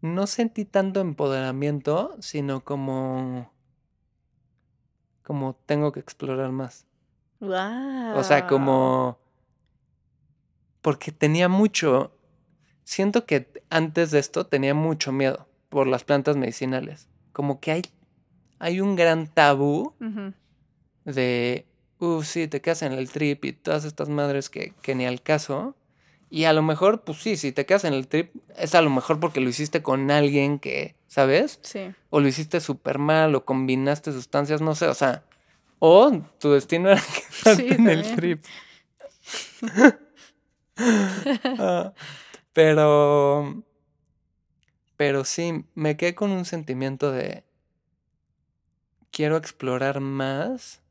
No sentí tanto empoderamiento, sino como como tengo que explorar más. O sea, como porque tenía mucho siento que antes de esto tenía mucho miedo por las plantas medicinales. Como que hay hay un gran tabú de, uff, sí, te quedas en el trip y todas estas madres que, que ni al caso. Y a lo mejor, pues sí, si te quedas en el trip, es a lo mejor porque lo hiciste con alguien que, ¿sabes? Sí. O lo hiciste súper mal, o combinaste sustancias, no sé, o sea. O tu destino era quedarte en el trip. Ah, pero. Pero sí, me quedé con un sentimiento de quiero explorar más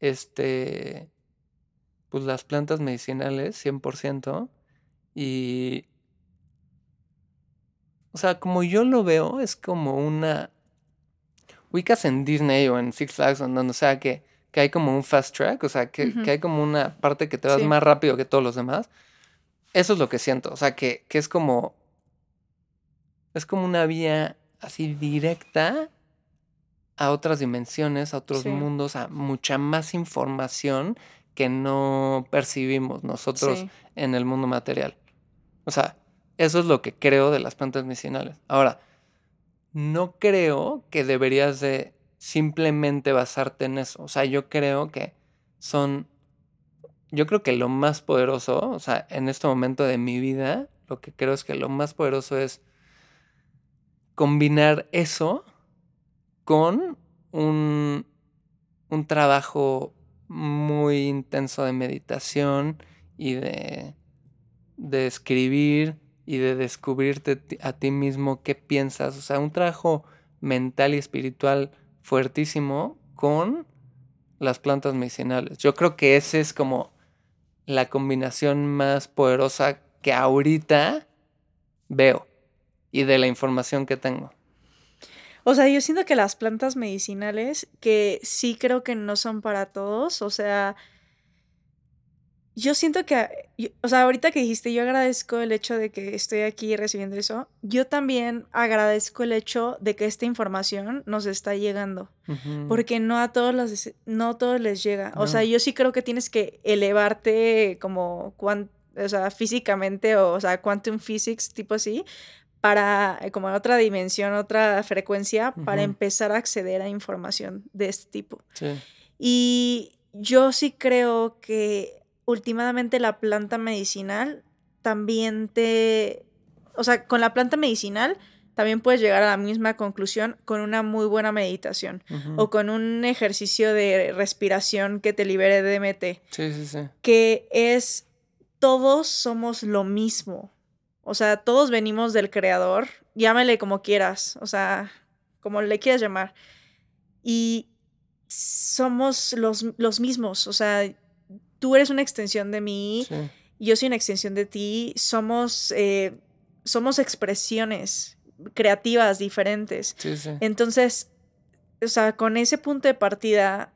este pues las plantas medicinales 100% y o sea, como yo lo veo es como una ubicas en Disney o en Six Flags o donde sea que, que hay como un fast track, o sea, que, que hay como una parte que te vas más rápido que todos los demás. Eso es lo que siento, o sea, que, que es como es como una vía así directa a otras dimensiones, a otros mundos, a mucha más información que no percibimos nosotros en el mundo material. O sea, eso es lo que creo de las plantas medicinales. Ahora, no creo que deberías de simplemente basarte en eso. O sea, yo creo que son, yo creo que lo más poderoso, o sea, en este momento de mi vida, lo que creo es que lo más poderoso es combinar eso con un, un trabajo muy intenso de meditación y de, de escribir y de descubrirte a ti mismo qué piensas. O sea, un trabajo mental y espiritual fuertísimo con las plantas medicinales. Yo creo que esa es como la combinación más poderosa que ahorita veo y de la información que tengo. O sea, yo siento que las plantas medicinales, que sí creo que no son para todos, o sea, yo siento que, o sea, ahorita que dijiste, yo agradezco el hecho de que estoy aquí recibiendo eso, yo también agradezco el hecho de que esta información nos está llegando, porque no a todos los, no todos les llega. O sea, yo sí creo que tienes que elevarte como, o sea, físicamente, o, o sea, quantum physics, tipo así, para, eh, como en otra dimensión, otra frecuencia, para empezar a acceder a información de este tipo. Y yo sí creo que últimamente la planta medicinal también te, o sea, con la planta medicinal también puedes llegar a la misma conclusión con una muy buena meditación o con un ejercicio de respiración que te libere de DMT. Sí, sí, sí. Que es, todos somos lo mismo. O sea, todos venimos del creador, llámele como quieras, o sea, como le quieras llamar. Y somos los, los mismos, o sea, tú eres una extensión de mí, yo soy una extensión de ti, somos, eh, somos expresiones creativas diferentes. Entonces, o sea, con ese punto de partida,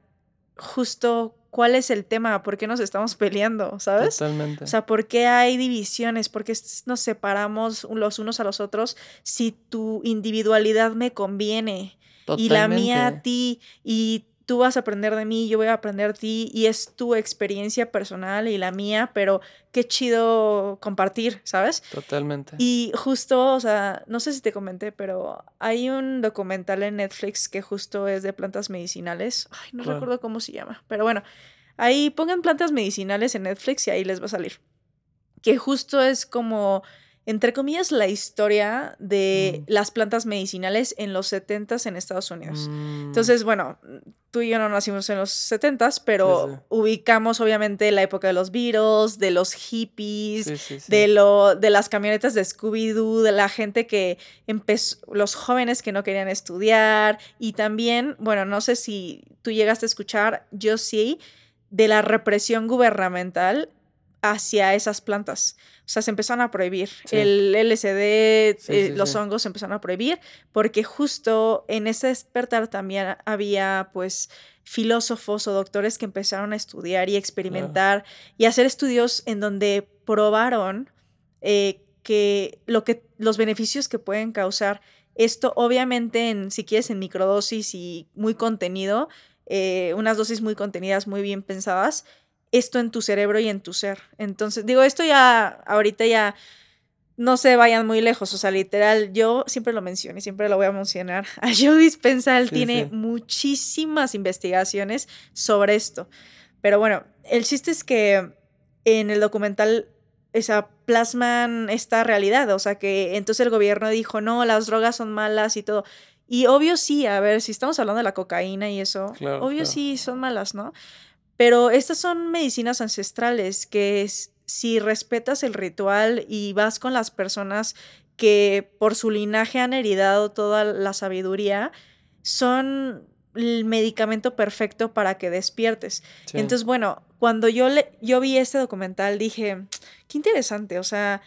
justo ¿cuál es el tema? ¿Por qué nos estamos peleando? ¿Sabes? Totalmente. O sea, ¿por qué hay divisiones? ¿Por qué nos separamos los unos a los otros si tu individualidad me conviene? Y la mía a ti, y tú vas a aprender de mí, yo voy a aprender de ti y es tu experiencia personal y la mía, pero qué chido compartir, ¿sabes? Totalmente. Y justo, o sea, no sé si te comenté, pero hay un documental en Netflix que justo es de plantas medicinales. Ay, no recuerdo cómo se llama, pero bueno, ahí pongan plantas medicinales en Netflix y ahí les va a salir. Que justo es como entre comillas, la historia de Mm. las plantas medicinales en los 70s en Estados Unidos. Mm, Entonces, bueno, tú y yo no nacimos en los 70s, pero sí. ubicamos obviamente la época de los Beatles, de los hippies, sí. de lo de las camionetas de Scooby-Doo, de la gente que empezó, los jóvenes que no querían estudiar y también, bueno, no sé si tú llegaste a escuchar, yo sí, de la represión gubernamental hacia esas plantas. O sea, se empezaron a prohibir. Sí. El LSD, Sí, eh, sí, los hongos se empezaron a prohibir porque justo en ese despertar también había pues filósofos o doctores que empezaron a estudiar y experimentar y hacer estudios en donde probaron eh, que, lo que los beneficios que pueden causar esto obviamente en si quieres en microdosis y muy contenido eh, unas dosis muy contenidas muy bien pensadas esto en tu cerebro y en tu ser entonces digo esto ya ahorita ya no se vayan muy lejos, o sea, literal, yo siempre lo menciono y siempre lo voy a mencionar. A Joe Dispenza, él Sí, tiene sí. muchísimas investigaciones sobre esto. Pero bueno, el chiste es que en el documental esa, plasman esta realidad, o sea, que entonces el gobierno dijo, no, las drogas son malas y todo. Y obvio sí, a ver, si estamos hablando de la cocaína y eso, Claro, obvio claro. sí son malas, ¿no? Pero estas son medicinas ancestrales que es- si respetas el ritual y vas con las personas que por su linaje han heredado toda la sabiduría, son el medicamento perfecto para que despiertes. Sí. Entonces, bueno, cuando yo, le, yo vi este documental dije, qué interesante, o sea,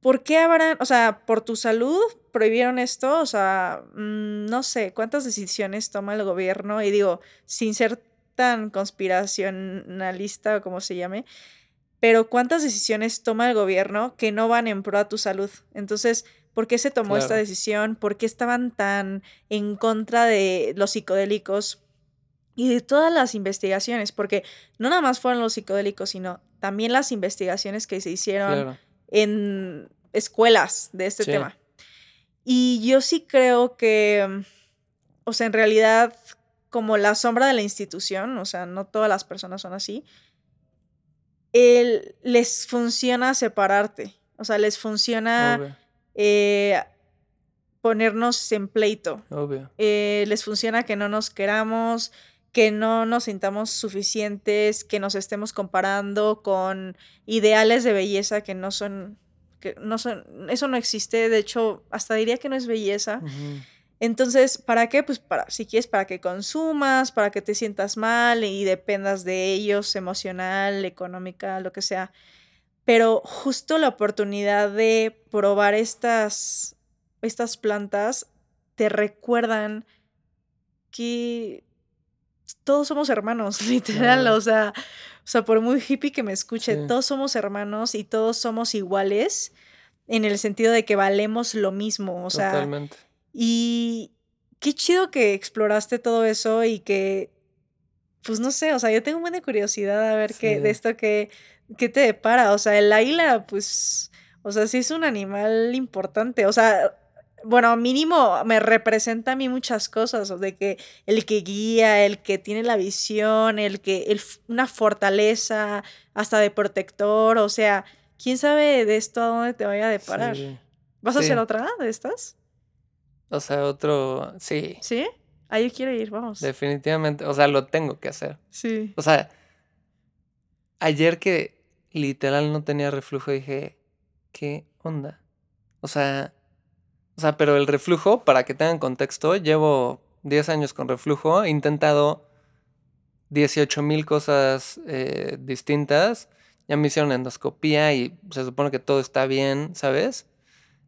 ¿por qué habrán, o sea, por tu salud prohibieron esto? O sea, mm, no sé, ¿cuántas decisiones toma el gobierno? Y digo, sin ser tan conspiracionalista o como se llame, pero ¿cuántas decisiones toma el gobierno que no van en pro a tu salud? Entonces, ¿por qué se tomó esta decisión? ¿Por qué estaban tan en contra de los psicodélicos? Y de todas las investigaciones, porque no nada más fueron los psicodélicos, sino también las investigaciones que se hicieron Claro. en escuelas de este Sí. tema. Y yo sí creo que, o sea, en realidad, como la sombra de la institución, o sea, no todas las personas son así, el- les funciona separarte, o sea, les funciona eh, ponernos en pleito, obvio. eh, les funciona que no nos queramos, que no nos sintamos suficientes, que nos estemos comparando con ideales de belleza que no son, que no son, eso no existe, de hecho, hasta diría que no es belleza. Entonces, ¿para qué? Pues para, si quieres, para que consumas, para que te sientas mal y dependas de ellos emocional, económica, lo que sea. Pero justo la oportunidad de probar estas, estas plantas te recuerdan que todos somos hermanos, literal. Claro. O sea, o sea, por muy hippie que me escuche, Sí. todos somos hermanos y todos somos iguales en el sentido de que valemos lo mismo. O sea, Totalmente. Y qué chido que exploraste todo eso y que, pues no sé, o sea, yo tengo buena curiosidad a ver qué, de esto que, qué te depara. O sea, el águila, pues, o sea, sí es un animal importante. O sea, bueno, mínimo me representa a mí muchas cosas, o de que el que guía, el que tiene la visión, el que, el, una fortaleza, hasta de protector, o sea, quién sabe de esto a dónde te vaya a deparar. Sí. ¿Vas a Sí. hacer otra de estas? O sea, otro. Sí. ¿Sí? Ahí quiero ir, vamos. Definitivamente. O sea, lo tengo que hacer. Sí. O sea, ayer que literal no tenía reflujo, dije, ¿qué onda? O sea, o sea, pero el reflujo, para que tengan contexto, llevo 10 años con reflujo, he intentado 18 mil cosas eh, distintas, ya me hicieron endoscopía y se supone que todo está bien, ¿sabes?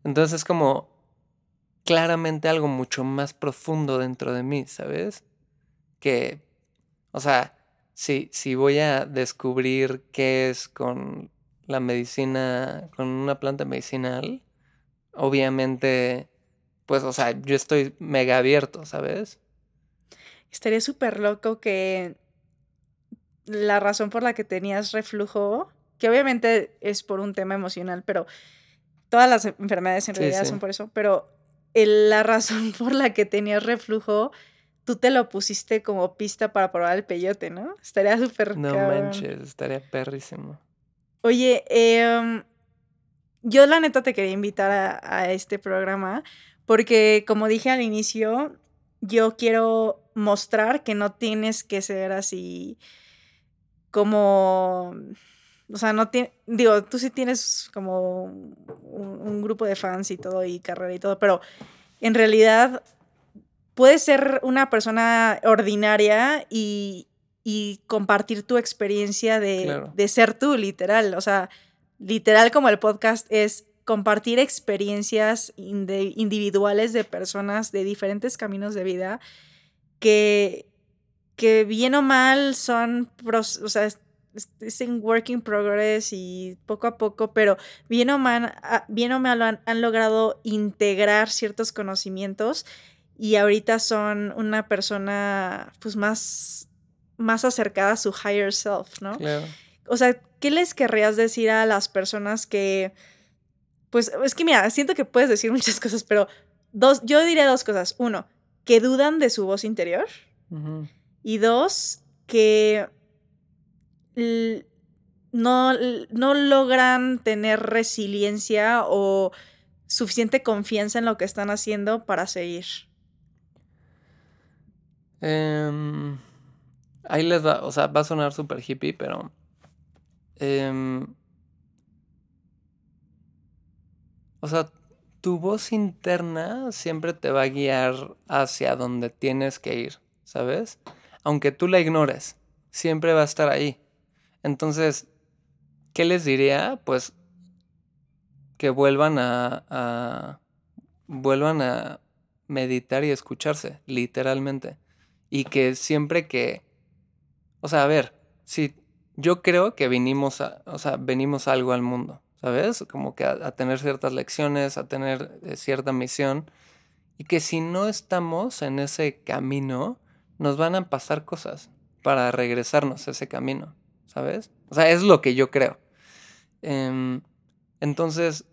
Entonces es como claramente algo mucho más profundo dentro de mí, ¿sabes? Que, o sea, si, si voy a descubrir qué es con la medicina, con una planta medicinal, obviamente, pues, o sea, yo estoy mega abierto, ¿sabes? Estaría súper loco que la razón por la que tenías reflujo, que obviamente es por un tema emocional, pero todas las enfermedades en realidad son por eso, pero la razón por la que tenías reflujo, tú te lo pusiste como pista para probar el peyote, ¿no? Estaría súper No manches, estaría perrísimo. Oye, em, yo la neta te quería invitar a, este programa porque, como dije al inicio, yo quiero mostrar que no tienes que ser así como, o sea, no tiene, digo, tú sí tienes como un, grupo de fans y todo y carrera y todo, pero en realidad puedes ser una persona ordinaria y, y compartir tu experiencia de, de, ser tú, literal. O sea, literal como el podcast es compartir experiencias individuales de personas de diferentes caminos de vida que, que bien o mal son, o sea, es, en work progress y poco a poco, pero bien o mal, ah, bien o mal han, han logrado integrar ciertos conocimientos y ahorita son una persona pues más más acercada a su higher self, ¿no? Claro. O sea, ¿qué les querrías decir a las personas que, pues, es que mira, siento que puedes decir muchas cosas, pero dos, yo diría dos cosas. Uno, que dudan de su voz interior. Y dos, que no, no logran tener resiliencia o suficiente confianza en lo que están haciendo para seguir. Eh... Ahí les va, o sea, va a sonar súper hippie, pero... Em, o sea, tu voz interna siempre te va a guiar hacia donde tienes que ir, ¿sabes? Aunque tú la ignores, siempre va a estar ahí. Entonces, ¿qué les diría? Pues que vuelvan a, vuelvan a meditar y escucharse, literalmente. Y que siempre que o sea, a ver, si yo creo que vinimos a, o sea, venimos algo al mundo, ¿sabes? Como que a, tener ciertas lecciones, a tener eh, cierta misión. Y que si no estamos en ese camino, nos van a pasar cosas para regresarnos a ese camino, ¿sabes? O sea, es lo que yo creo. Em, entonces,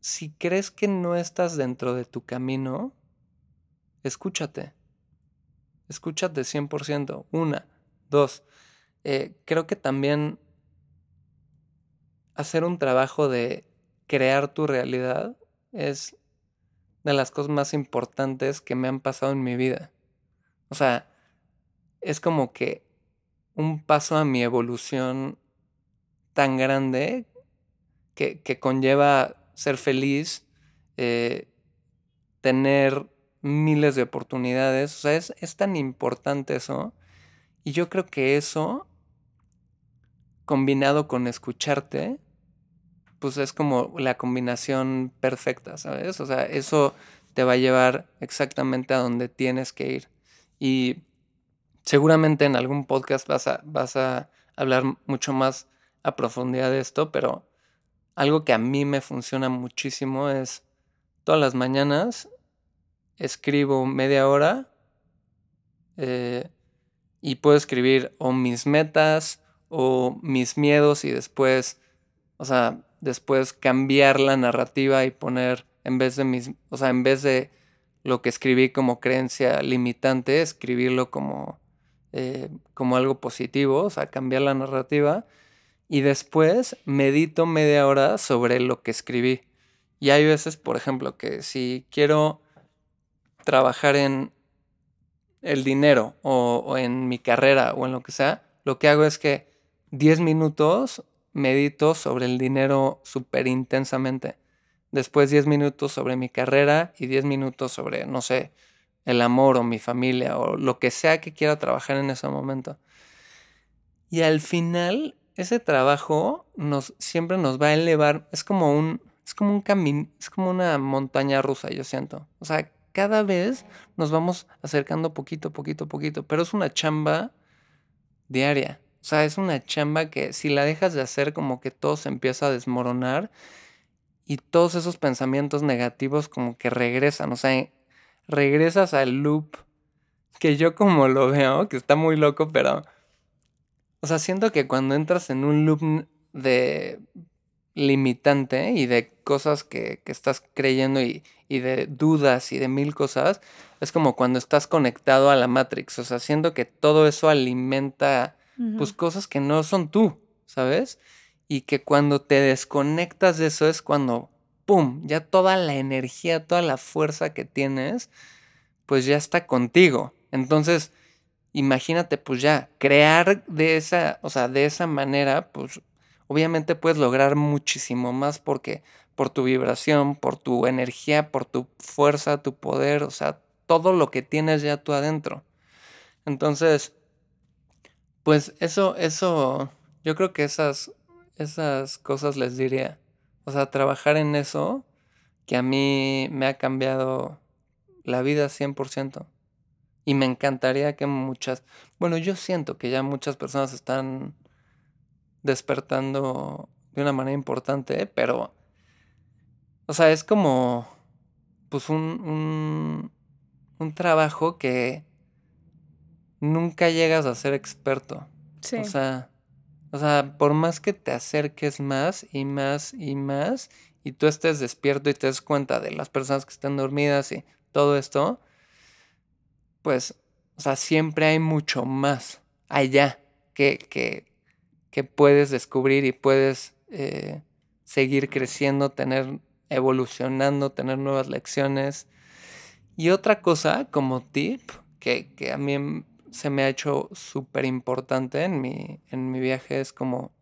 si crees que no estás dentro de tu camino, escúchate. Escúchate 100%. Una. Dos, eh, creo que también hacer un trabajo de crear tu realidad es de las cosas más importantes que me han pasado en mi vida. O sea, es como que un paso a mi evolución tan grande que, conlleva ser feliz, eh, tener miles de oportunidades. O sea, es, es tan importante eso y yo creo que eso, combinado con escucharte, pues es como la combinación perfecta, ¿sabes? O sea, eso te va a llevar exactamente a donde tienes que ir. Y seguramente en algún podcast vas a, vas a hablar mucho más a profundidad de esto, pero algo que a mí me funciona muchísimo es todas las mañanas escribo media hora eh, y puedo escribir o mis metas o mis miedos y después, o sea, después cambiar la narrativa y poner en vez de mis, o sea, en vez de lo que escribí como creencia limitante, escribirlo como, eh, como algo positivo, o sea, cambiar la narrativa. Y después medito media hora sobre lo que escribí. Y hay veces, por ejemplo, que si quiero trabajar en el dinero o, en mi carrera o en lo que sea, lo que hago es que 10 minutos medito sobre el dinero súper intensamente. Después 10 minutos sobre mi carrera y 10 minutos sobre, no sé, el amor o mi familia o lo que sea que quiera trabajar en ese momento. Y al final, ese trabajo nos, siempre nos va a elevar. Es como un, es como un camino, es como una montaña rusa, yo siento. O sea, cada vez nos vamos acercando poquito, poquito, poquito, pero es una chamba diaria. O sea, es una chamba que si la dejas de hacer como que todo se empieza a desmoronar y todos esos pensamientos negativos como que regresan. O sea, regresas al loop que yo como lo veo, que está muy loco, pero... O sea, siento que cuando entras en un loop de limitante y de cosas que, estás creyendo y, y, de dudas y de mil cosas, es como cuando estás conectado a la Matrix. O sea, siento que todo eso alimenta pues cosas que no son tú, ¿sabes? Y que cuando te desconectas de eso es cuando, ¡pum!, ya toda la energía, toda la fuerza que tienes, pues ya está contigo. Entonces, imagínate, pues ya, crear de esa, o sea, de esa manera, pues obviamente puedes lograr muchísimo más porque por tu vibración, por tu energía, por tu fuerza, tu poder, o sea, todo lo que tienes ya tú adentro. Entonces, pues eso, eso, yo creo que esas, esas cosas les diría. O sea, trabajar en eso que a mí me ha cambiado la vida 100%. Y me encantaría que muchas, bueno, yo siento que ya muchas personas están despertando de una manera importante, pero, o sea, es como, pues un, un, un trabajo que nunca llegas a ser experto. Sí. O sea, o sea, por más que te acerques más y más y más, y tú estés despierto y te des cuenta de las personas que están dormidas y todo esto, pues, o sea, siempre hay mucho más allá que, que, que puedes descubrir y puedes eh, seguir creciendo, tener, evolucionando, tener nuevas lecciones. Y otra cosa como tip que, que a mí se me ha hecho súper importante en mi, en mi viaje es como,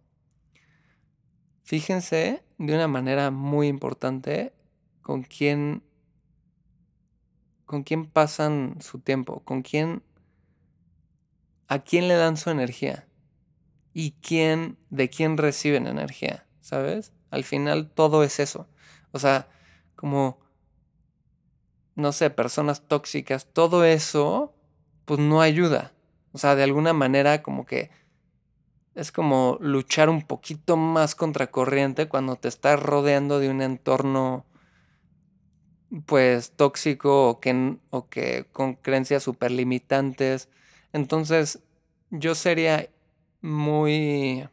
fíjense de una manera muy importante con quién con quién pasan su tiempo, con quién, a quién le dan su energía y quién, de quién reciben energía, ¿sabes? Al final todo es eso. O sea, como, no sé, personas tóxicas, todo eso, pues no ayuda. O sea, de alguna manera como que es como luchar un poquito más contracorriente cuando te estás rodeando de un entorno pues tóxico o que, o que con creencias súper limitantes. Entonces yo sería muy,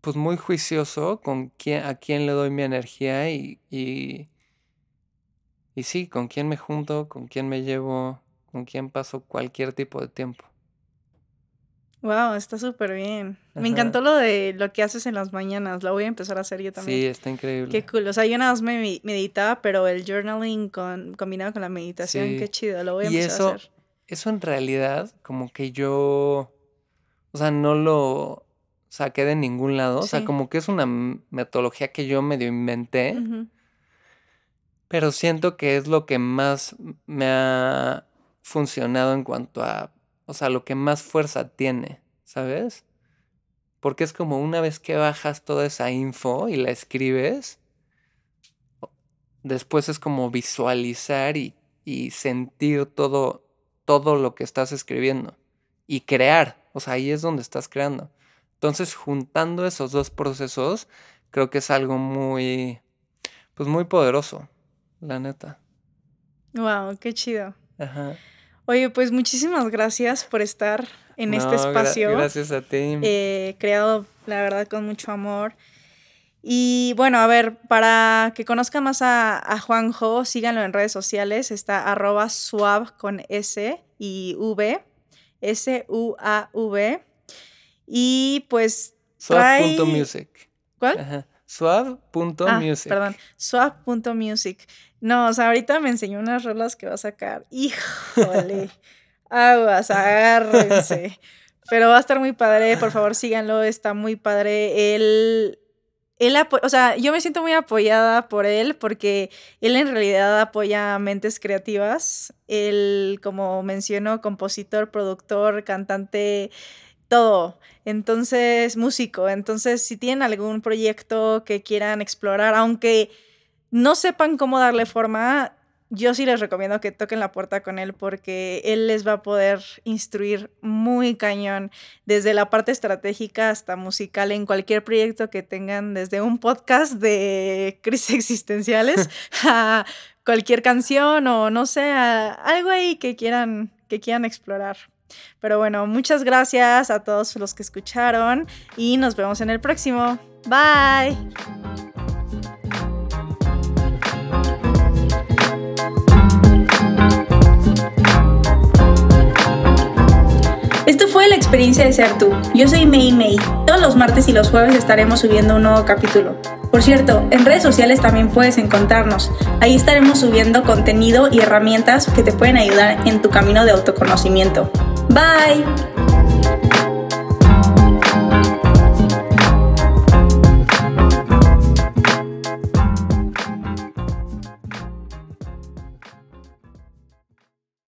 pues muy juicioso con quién, a quién le doy mi energía y, y, y sí, con quién me junto, con quién me llevo, con quién paso cualquier tipo de tiempo. Wow, está súper bien. Me encantó lo de lo que haces en las mañanas. Lo voy a empezar a hacer yo también. Sí, está increíble. Qué cool. O sea, yo nada más me meditaba, pero el journaling con, combinado con la meditación, qué chido. Lo voy a empezar eso, a hacer. Eso en realidad, como que yo, o sea, no lo saqué de ningún lado. O sea, como que es una metodología que yo medio inventé. Pero siento que es lo que más me ha funcionado en cuanto a o sea, lo que más fuerza tiene, ¿sabes? Porque es como una vez que bajas toda esa info y la escribes, después es como visualizar y, sentir todo, todo lo que estás escribiendo y crear. O sea, ahí es donde estás creando. Entonces, juntando esos dos procesos, creo que es algo muy, pues muy poderoso, la neta. Wow, qué chido. Ajá. Oye, pues muchísimas gracias por estar en este espacio. gracias a ti. Eh, creado, la verdad, con mucho amor. Y bueno, a ver, para que conozcan más a, Juanjo, síganlo en redes sociales. Está arroba suave con S y V. S-U-A-V. Y pues. Suave.music. ¿Cuál? Suave.music. Ah, perdón, suave.music. No, o sea, ahorita me enseñó unas rolas que va a sacar. Híjole. Aguas, agárrense. Pero va a estar muy padre, por favor síganlo, está muy padre. Él, él o sea, yo me siento muy apoyada por él porque él en realidad apoya mentes creativas. Él, como mencionó, compositor, productor, cantante, todo. Entonces, músico. Entonces, si tienen algún proyecto que quieran explorar, aunque no sepan cómo darle forma, yo sí les recomiendo que toquen la puerta con él porque él les va a poder instruir muy cañón desde la parte estratégica hasta musical en cualquier proyecto que tengan, desde un podcast de crisis existenciales a cualquier canción o no sé, algo ahí que quieran, que quieran explorar. Pero bueno, muchas gracias a todos los que escucharon y nos vemos en el próximo. Bye. Esto fue la experiencia de ser tú. Yo soy May May. Todos los martes y los jueves estaremos subiendo un nuevo capítulo. Por cierto, en redes sociales también puedes encontrarnos. Ahí estaremos subiendo contenido y herramientas que te pueden ayudar en tu camino de autoconocimiento. Bye.